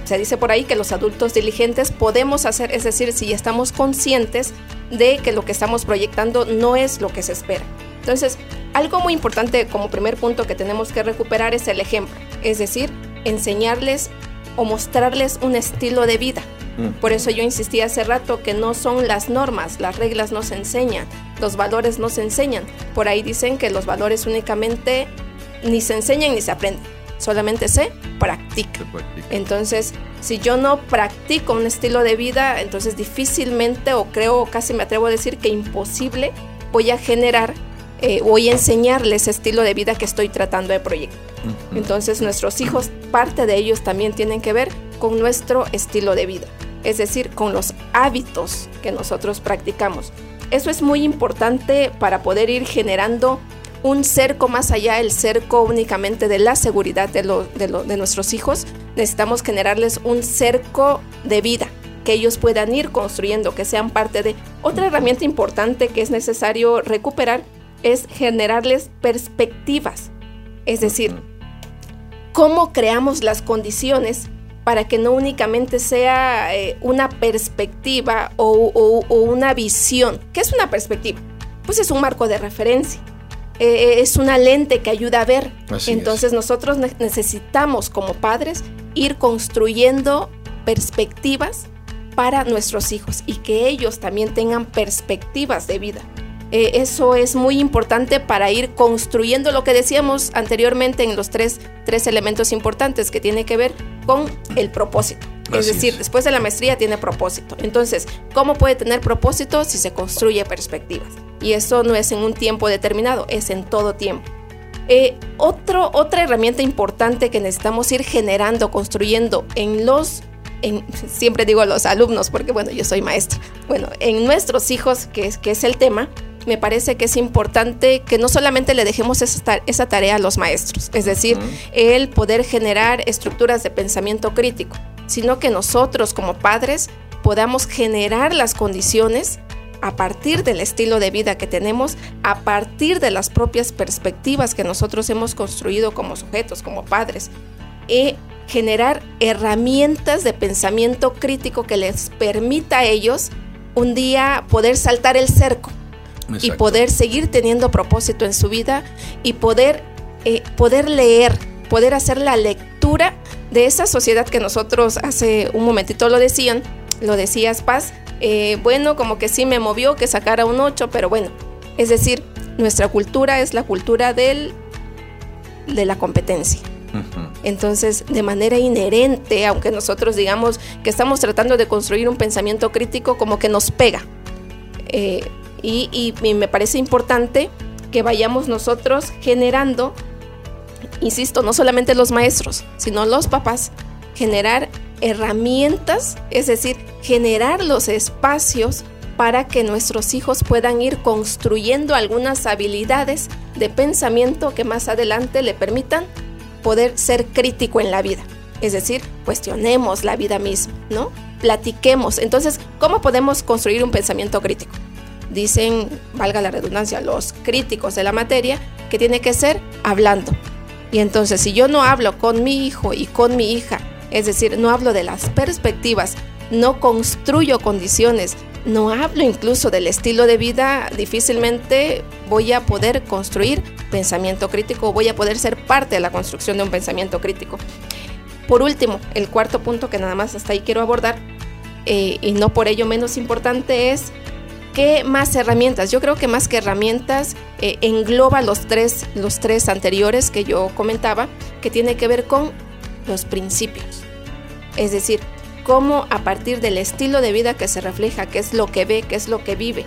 se dice por ahí que los adultos diligentes podemos hacer, es decir, si estamos conscientes de que lo que estamos proyectando no es lo que se espera. Entonces, algo muy importante como primer punto que tenemos que recuperar es el ejemplo, es decir, enseñarles o mostrarles un estilo de vida. Por eso yo insistí hace rato que no son las normas, las reglas no se enseñan, los valores no se enseñan. Por ahí dicen que los valores únicamente ni se enseñan ni se aprenden, solamente se practican. Entonces, si yo no practico un estilo de vida, entonces difícilmente, o creo, o casi me atrevo a decir que imposible, voy a generar, eh, voy a enseñarles ese estilo de vida que estoy tratando de proyectar. Entonces, nuestros hijos, parte de ellos también tienen que ver con nuestro estilo de vida, es decir, con los hábitos que nosotros practicamos. Eso es muy importante para poder ir generando un cerco más allá, el cerco únicamente de la seguridad de, lo- de lo- de nuestros hijos. Necesitamos generarles un cerco de vida que ellos puedan ir construyendo, que sean parte de. Otra herramienta importante que es necesario recuperar es generarles perspectivas. Es decir, cómo creamos las condiciones para que no únicamente sea eh, una perspectiva o, o- o una visión. ¿Qué es una perspectiva? Pues es un marco de referencia. Eh, es una lente que ayuda a ver. Así es. Entonces nosotros ne- necesitamos como padres ir construyendo perspectivas para nuestros hijos y que ellos también tengan perspectivas de vida. Eh, eso es muy importante para ir construyendo lo que decíamos anteriormente en los tres, tres elementos importantes que tiene que ver con el propósito. Es decir, es. después de la maestría tiene propósito. Entonces, ¿cómo puede tener propósito si se construye perspectivas? Y eso no es en un tiempo determinado, es en todo tiempo. Eh, otro, otra herramienta importante que necesitamos ir generando, construyendo en los, en, siempre digo los alumnos, porque bueno, yo soy maestra, bueno, en nuestros hijos, que es, que es el tema, me parece que es importante que no solamente le dejemos esa, ta- esa tarea a los maestros, es decir, el poder generar estructuras de pensamiento crítico, sino que nosotros como padres podamos generar las condiciones a partir del estilo de vida que tenemos, a partir de las propias perspectivas que nosotros hemos construido como sujetos, como padres, y generar herramientas de pensamiento crítico que les permita a ellos un día poder saltar el cerco y poder seguir teniendo propósito en su vida y poder, eh, poder leer, poder hacer la lectura de esa sociedad que nosotros hace un momentito lo decían, lo decías Paz, eh, bueno, como que sí me movió que sacara un 8, pero bueno, es decir, nuestra cultura es la cultura del, de la competencia. Entonces, de manera inherente, aunque nosotros digamos que estamos tratando de construir un pensamiento crítico, como que nos pega. Eh, y, me parece importante que vayamos nosotros generando, insisto, no solamente los maestros, sino los papás, generar herramientas, es decir, generar los espacios para que nuestros hijos puedan ir construyendo algunas habilidades de pensamiento que más adelante le permitan poder ser crítico en la vida. Es decir, cuestionemos la vida misma, ¿no? Platiquemos. Entonces, ¿cómo podemos construir un pensamiento crítico? Dicen, valga la redundancia, los críticos de la materia, que tiene que ser hablando. Y entonces, si yo no hablo con mi hijo y con mi hija, es decir, no hablo de las perspectivas, no construyo condiciones, no hablo incluso del estilo de vida, difícilmente voy a poder construir pensamiento crítico, voy a poder ser parte de la construcción de un pensamiento crítico. Por último, el cuarto punto que nada más hasta ahí quiero abordar, eh, y no por ello menos importante, es qué más herramientas. Yo creo que más que herramientas eh, engloba los tres, los tres anteriores que yo comentaba, que tiene que ver con los principios. Es decir, cómo a partir del estilo de vida que se refleja, qué es lo que ve, qué es lo que vive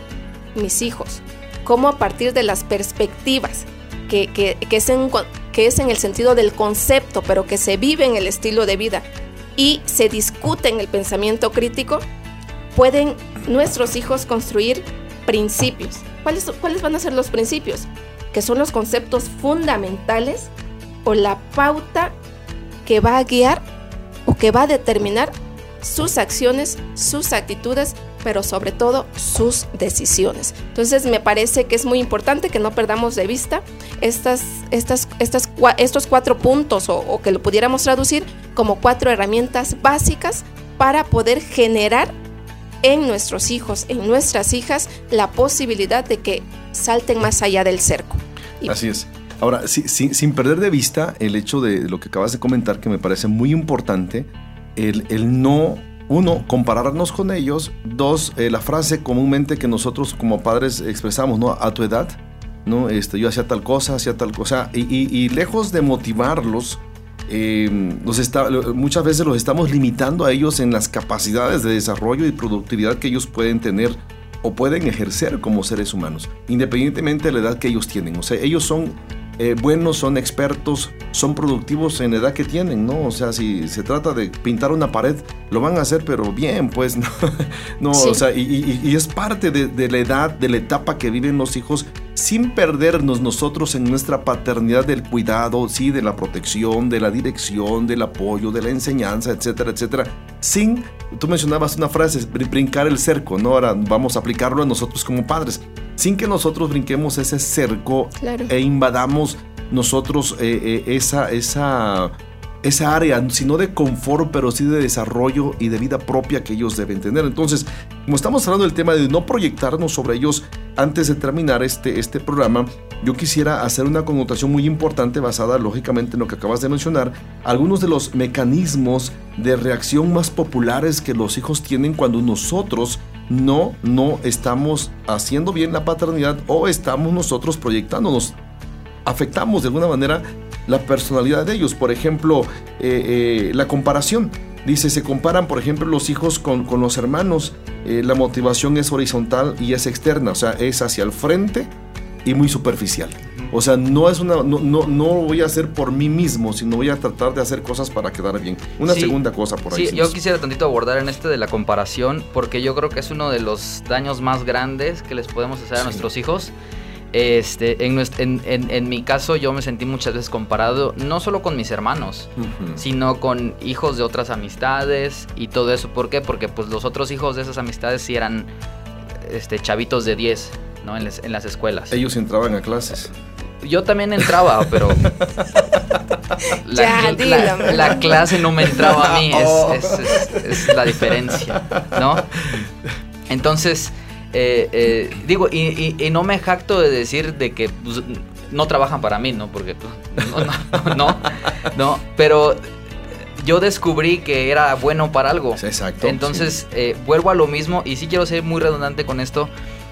mis hijos, cómo a partir de las perspectivas, que, que, es en, que es en el sentido del concepto, pero que se vive en el estilo de vida y se discute en el pensamiento crítico, pueden nuestros hijos construir principios. ¿Cuáles, ¿Cuáles van a ser los principios? Que son los conceptos fundamentales o la pauta que va a guiar o que va a determinar sus acciones, sus actitudes, pero sobre todo sus decisiones. Entonces me parece que es muy importante que no perdamos de vista estas, estas, estas, estos cuatro puntos o, o que lo pudiéramos traducir como cuatro herramientas básicas para poder generar en nuestros hijos, en nuestras hijas, la posibilidad de que salten más allá del cerco. Así es. Ahora, sin perder de vista el hecho de lo que acabas de comentar, que me parece muy importante, el, no, uno, compararnos con ellos, dos, eh, la frase comúnmente que nosotros como padres expresamos, ¿no? A tu edad, ¿no? Este, yo hacía tal cosa, hacía tal cosa, y, y, lejos de motivarlos, eh, está, muchas veces los estamos limitando a ellos en las capacidades de desarrollo y productividad que ellos pueden tener o pueden ejercer como seres humanos, independientemente de la edad que ellos tienen. O sea, ellos son eh, buenos, son expertos, son productivos en la edad que tienen, ¿no? O sea, si se trata de pintar una pared, lo van a hacer, pero bien, pues, ¿no? no o sea, y, es parte de, de, la edad, de la etapa que viven los hijos, sin perdernos nosotros en nuestra paternidad del cuidado, sí, de la protección, de la dirección, del apoyo, de la enseñanza, etcétera, etcétera. Sin, tú mencionabas una frase, brincar el cerco, ¿no? Ahora vamos a aplicarlo a nosotros como padres sin que nosotros brinquemos ese cerco e invadamos nosotros eh, eh, esa, esa, esa área, sino de confort, pero sí de desarrollo y de vida propia que ellos deben tener. Entonces, como estamos hablando del tema de no proyectarnos sobre ellos antes de terminar este, este programa, yo quisiera hacer una connotación muy importante basada lógicamente en lo que acabas de mencionar, algunos de los mecanismos de reacción más populares que los hijos tienen cuando nosotros no, no estamos haciendo bien la paternidad o estamos nosotros proyectándonos. Afectamos de alguna manera la personalidad de ellos. Por ejemplo, eh, eh, la comparación. Dice, se comparan, por ejemplo, los hijos con, los hermanos. Eh, la motivación es horizontal y es externa, o sea, es hacia el frente y muy superficial. O sea, no es una, no, no, no voy a hacer por mí mismo, sino voy a tratar de hacer cosas para quedar bien. Una segunda cosa por ahí. Sí, yo quisiera tantito abordar en este de la comparación, porque yo creo que es uno de los daños más grandes que les podemos hacer a nuestros hijos. Este, en, en, en, mi caso yo me sentí muchas veces comparado, no solo con mis hermanos, sino con hijos de otras amistades y todo eso. ¿Por qué? Porque pues los otros hijos de esas amistades sí eran este, chavitos de 10, ¿no? En, en las escuelas. Ellos entraban a clases yo también entraba, pero la, clase no me entraba a mí, es, la diferencia, ¿no? Entonces, eh, eh, digo, y, no me jacto de decir de que pues, no trabajan para mí, ¿no? Porque pues, no, no, no, pero yo descubrí que era bueno para algo. Exacto. Entonces, eh, vuelvo a lo mismo y sí quiero ser muy redundante con esto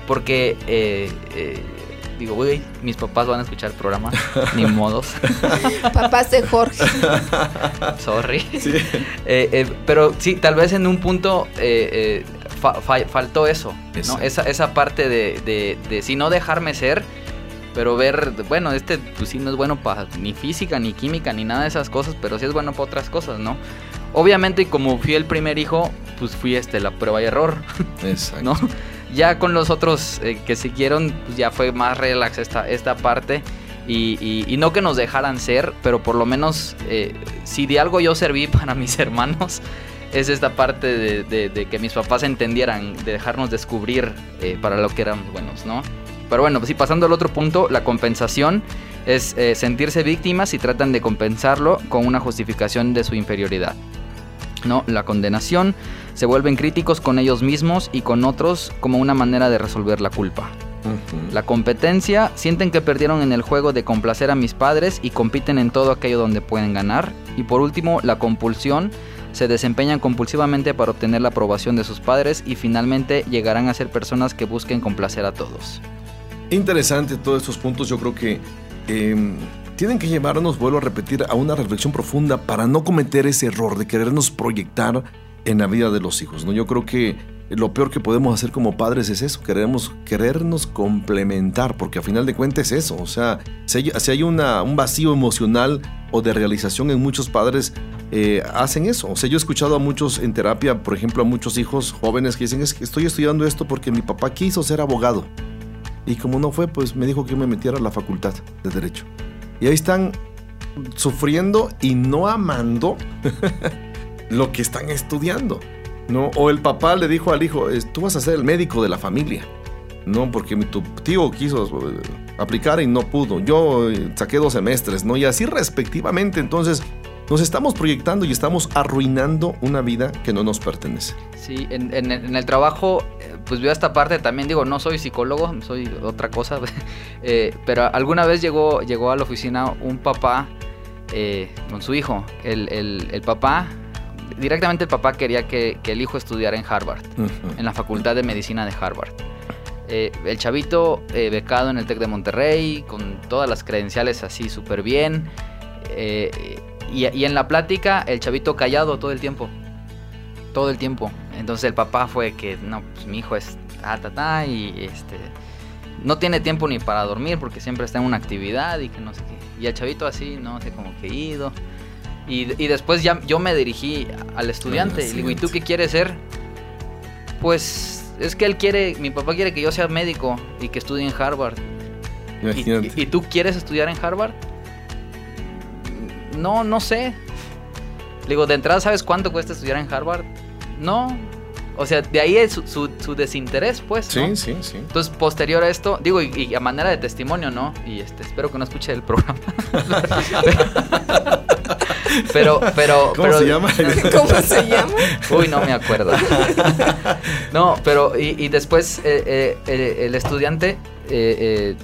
porque digo, uy, mis papás van a escuchar el programa, ni modos, Papás de Jorge. sorry. Eh, eh, pero sí, tal vez en un punto eh, eh, fa- fa- faltó eso. Esa, esa parte de, de, de si no dejarme ser, pero ver, bueno, este pues sí no es bueno para ni física, ni química, ni nada de esas cosas, pero sí es bueno para otras cosas, ¿no? Obviamente, como fui el primer hijo, pues fui este la prueba y error, Exacto. ¿no? Ya con los otros eh, que siguieron, pues ya fue más relax esta, esta parte. Y, y- y no que nos dejaran ser, pero por lo menos eh, si de algo yo serví para mis hermanos, es esta parte de, de- de que mis papás entendieran, de dejarnos descubrir eh, para lo que éramos buenos, ¿no? Pero bueno, sí, pasando al otro punto, la compensación es eh, sentirse víctimas y tratan de compensarlo con una justificación de su inferioridad. ¿no? La condenación se vuelven críticos con ellos mismos y con otros como una manera de resolver la culpa. La competencia sienten que perdieron en el juego de complacer a mis padres y compiten en todo aquello donde pueden ganar. Y por último, la compulsión se desempeñan compulsivamente para obtener la aprobación de sus padres y finalmente llegarán a ser personas que busquen complacer a todos. Interesante todos estos puntos. Yo creo que eh, tienen que llevarnos, vuelvo a repetir, a una reflexión profunda para no cometer ese error de querernos proyectar en la vida de los hijos. ¿no? Yo creo que lo peor que podemos hacer como padres es eso, queremos, querernos complementar, porque a final de cuentas es eso. O sea, si hay, un vacío emocional o de realización en muchos padres, eh, hacen eso. O sea, yo he escuchado a muchos en terapia, por ejemplo, a muchos hijos jóvenes que dicen, es que estoy estudiando esto porque mi papá quiso ser abogado. Y como no fue, pues me dijo que me metiera a la facultad de Derecho. Y ahí están sufriendo y no amando lo que están estudiando. ¿no? O el papá le dijo al hijo, "Es- tú vas a ser el médico de la familia. No, porque mi- tu tío quiso eh, aplicar y no pudo. Yo eh, saqué dos semestres, ¿no? Y así respectivamente. Entonces, nos estamos proyectando y estamos arruinando una vida que no nos pertenece. Sí, en, en- en el trabajo, eh, pues veo esta parte también, digo, no soy psicólogo, soy otra cosa, eh, pero alguna vez llegó, llegó a la oficina un papá eh, con su hijo. El, el- el papá, directamente el papá quería que, que el hijo estudiara en Harvard, en la Facultad de Medicina de Harvard. Eh, el chavito eh, becado en el TEC de Monterrey, con todas las credenciales así súper bien. eh, y, y en la plática, el chavito callado todo el tiempo. Todo el tiempo. Entonces el papá fue que, no, pues mi hijo es ta, ta, ta, y este. No tiene tiempo ni para dormir porque siempre está en una actividad y que no sé qué. Y el chavito así, no sé, como que ido. Y, y después ya yo me dirigí al estudiante y le digo, ¿y tú qué quieres ser? Pues es que él quiere, mi papá quiere que yo sea médico y que estudie en Harvard. ¿Y, Imagínate. y- y tú quieres estudiar en Harvard? No, no sé. Le digo, de entrada, ¿sabes cuánto cuesta estudiar en Harvard? No. O sea, de ahí es su, su- su desinterés, pues. ¿no? Sí, sí, sí. Entonces, posterior a esto, digo, y, y a manera de testimonio, ¿no? Y este, espero que no escuche el programa. pero, pero, ¿Cómo pero- se llama? ¿Cómo se llama? Uy, no me acuerdo. no, pero y, y después eh, eh, el, el estudiante eh, eh,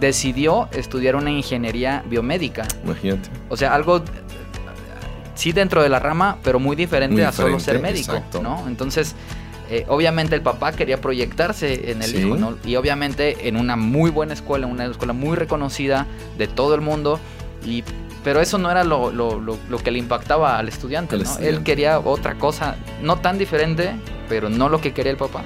decidió estudiar una ingeniería biomédica. Imagínate. O sea, algo sí dentro de la rama, pero muy diferente Muy a solo ser médico, exacto. ¿no? Entonces, eh, obviamente el papá quería proyectarse en el Sí. hijo, ¿no? Y obviamente en una muy buena escuela, una escuela muy reconocida de todo el mundo, y pero eso no era lo, lo- lo- lo que le impactaba al estudiante, Al ¿no? estudiante. Él quería otra cosa, no tan diferente, pero no lo que quería el papá.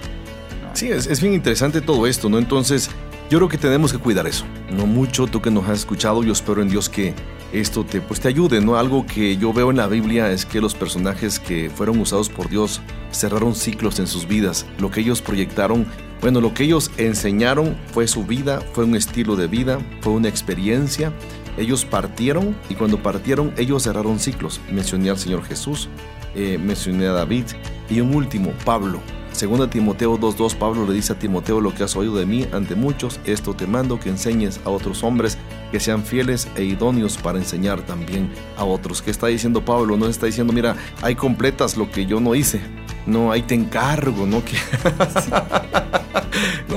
¿no? Sí, es, es bien interesante todo esto, ¿no? Entonces, yo creo que tenemos que cuidar eso. No mucho, tú que nos has escuchado, yo espero en Dios que esto te, pues, te ayude, ¿no? Algo que yo veo en la Biblia es que los personajes que fueron usados por Dios cerraron ciclos en sus vidas. Lo que ellos proyectaron, bueno, lo que ellos enseñaron fue su vida, fue un estilo de vida, fue una experiencia. Ellos partieron y cuando partieron ellos cerraron ciclos. Mencioné al Señor Jesús, eh, mencioné a David y un último, Pablo. Según Timoteo 2.2, Pablo le dice a Timoteo lo que has oído de mí ante muchos, esto te mando que enseñes a otros hombres que sean fieles e idóneos para enseñar también a otros. ¿Qué está diciendo Pablo? No está diciendo, mira, ahí completas lo que yo no hice. No, ahí te encargo, ¿no? Que...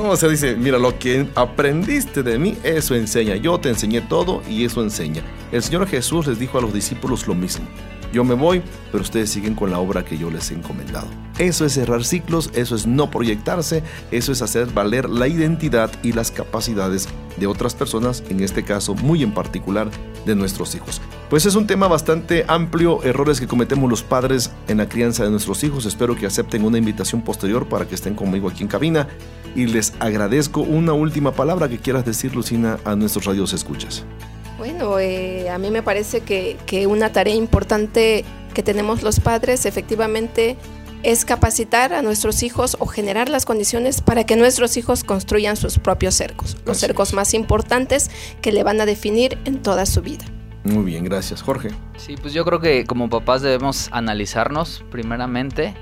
o sea, dice, mira, lo que aprendiste de mí, eso enseña. Yo te enseñé todo y eso enseña. El Señor Jesús les dijo a los discípulos lo mismo. yo me voy, pero ustedes siguen con la obra que yo les he encomendado. Eso es cerrar ciclos, eso es no proyectarse, eso es hacer valer la identidad y las capacidades de otras personas, en este caso muy en particular de nuestros hijos. Pues es un tema bastante amplio, errores que cometemos los padres en la crianza de nuestros hijos. Espero que acepten una invitación posterior para que estén conmigo aquí en cabina y les agradezco una última palabra que quieras decir, Lucina, a nuestros radios escuchas. Bueno, eh, a mí me parece que, que una tarea importante que tenemos los padres efectivamente es capacitar a nuestros hijos o generar las condiciones para que nuestros hijos construyan sus propios cercos, los Así cercos es. más importantes que le van a definir en toda su vida. Muy bien, gracias, Jorge. Sí, pues yo creo que como papás debemos analizarnos primeramente.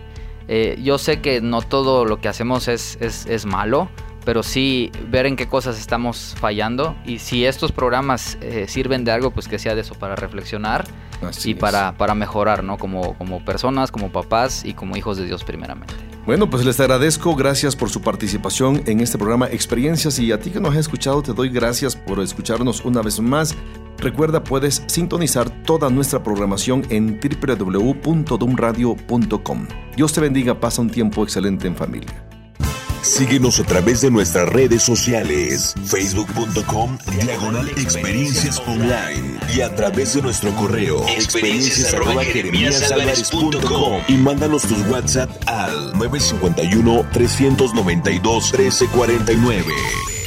Eh, yo sé que no todo lo que hacemos es, es, es malo, pero sí ver en qué cosas estamos fallando y si estos programas eh, sirven de algo, pues que sea de eso para reflexionar Así y para, para mejorar, ¿no? Como, como personas, como papás y como hijos de Dios primeramente. Bueno, pues les agradezco, gracias por su participación en este programa Experiencias y a ti que nos has escuchado te doy gracias por escucharnos una vez más. Recuerda, puedes sintonizar toda nuestra programación en www.dumradio.com. Dios te bendiga, pasa un tiempo excelente en familia. Síguenos a través de nuestras redes sociales, facebook.com, diagonal experiencias online y a través de nuestro correo, experiencias y mándanos tus WhatsApp al 951 392 1349.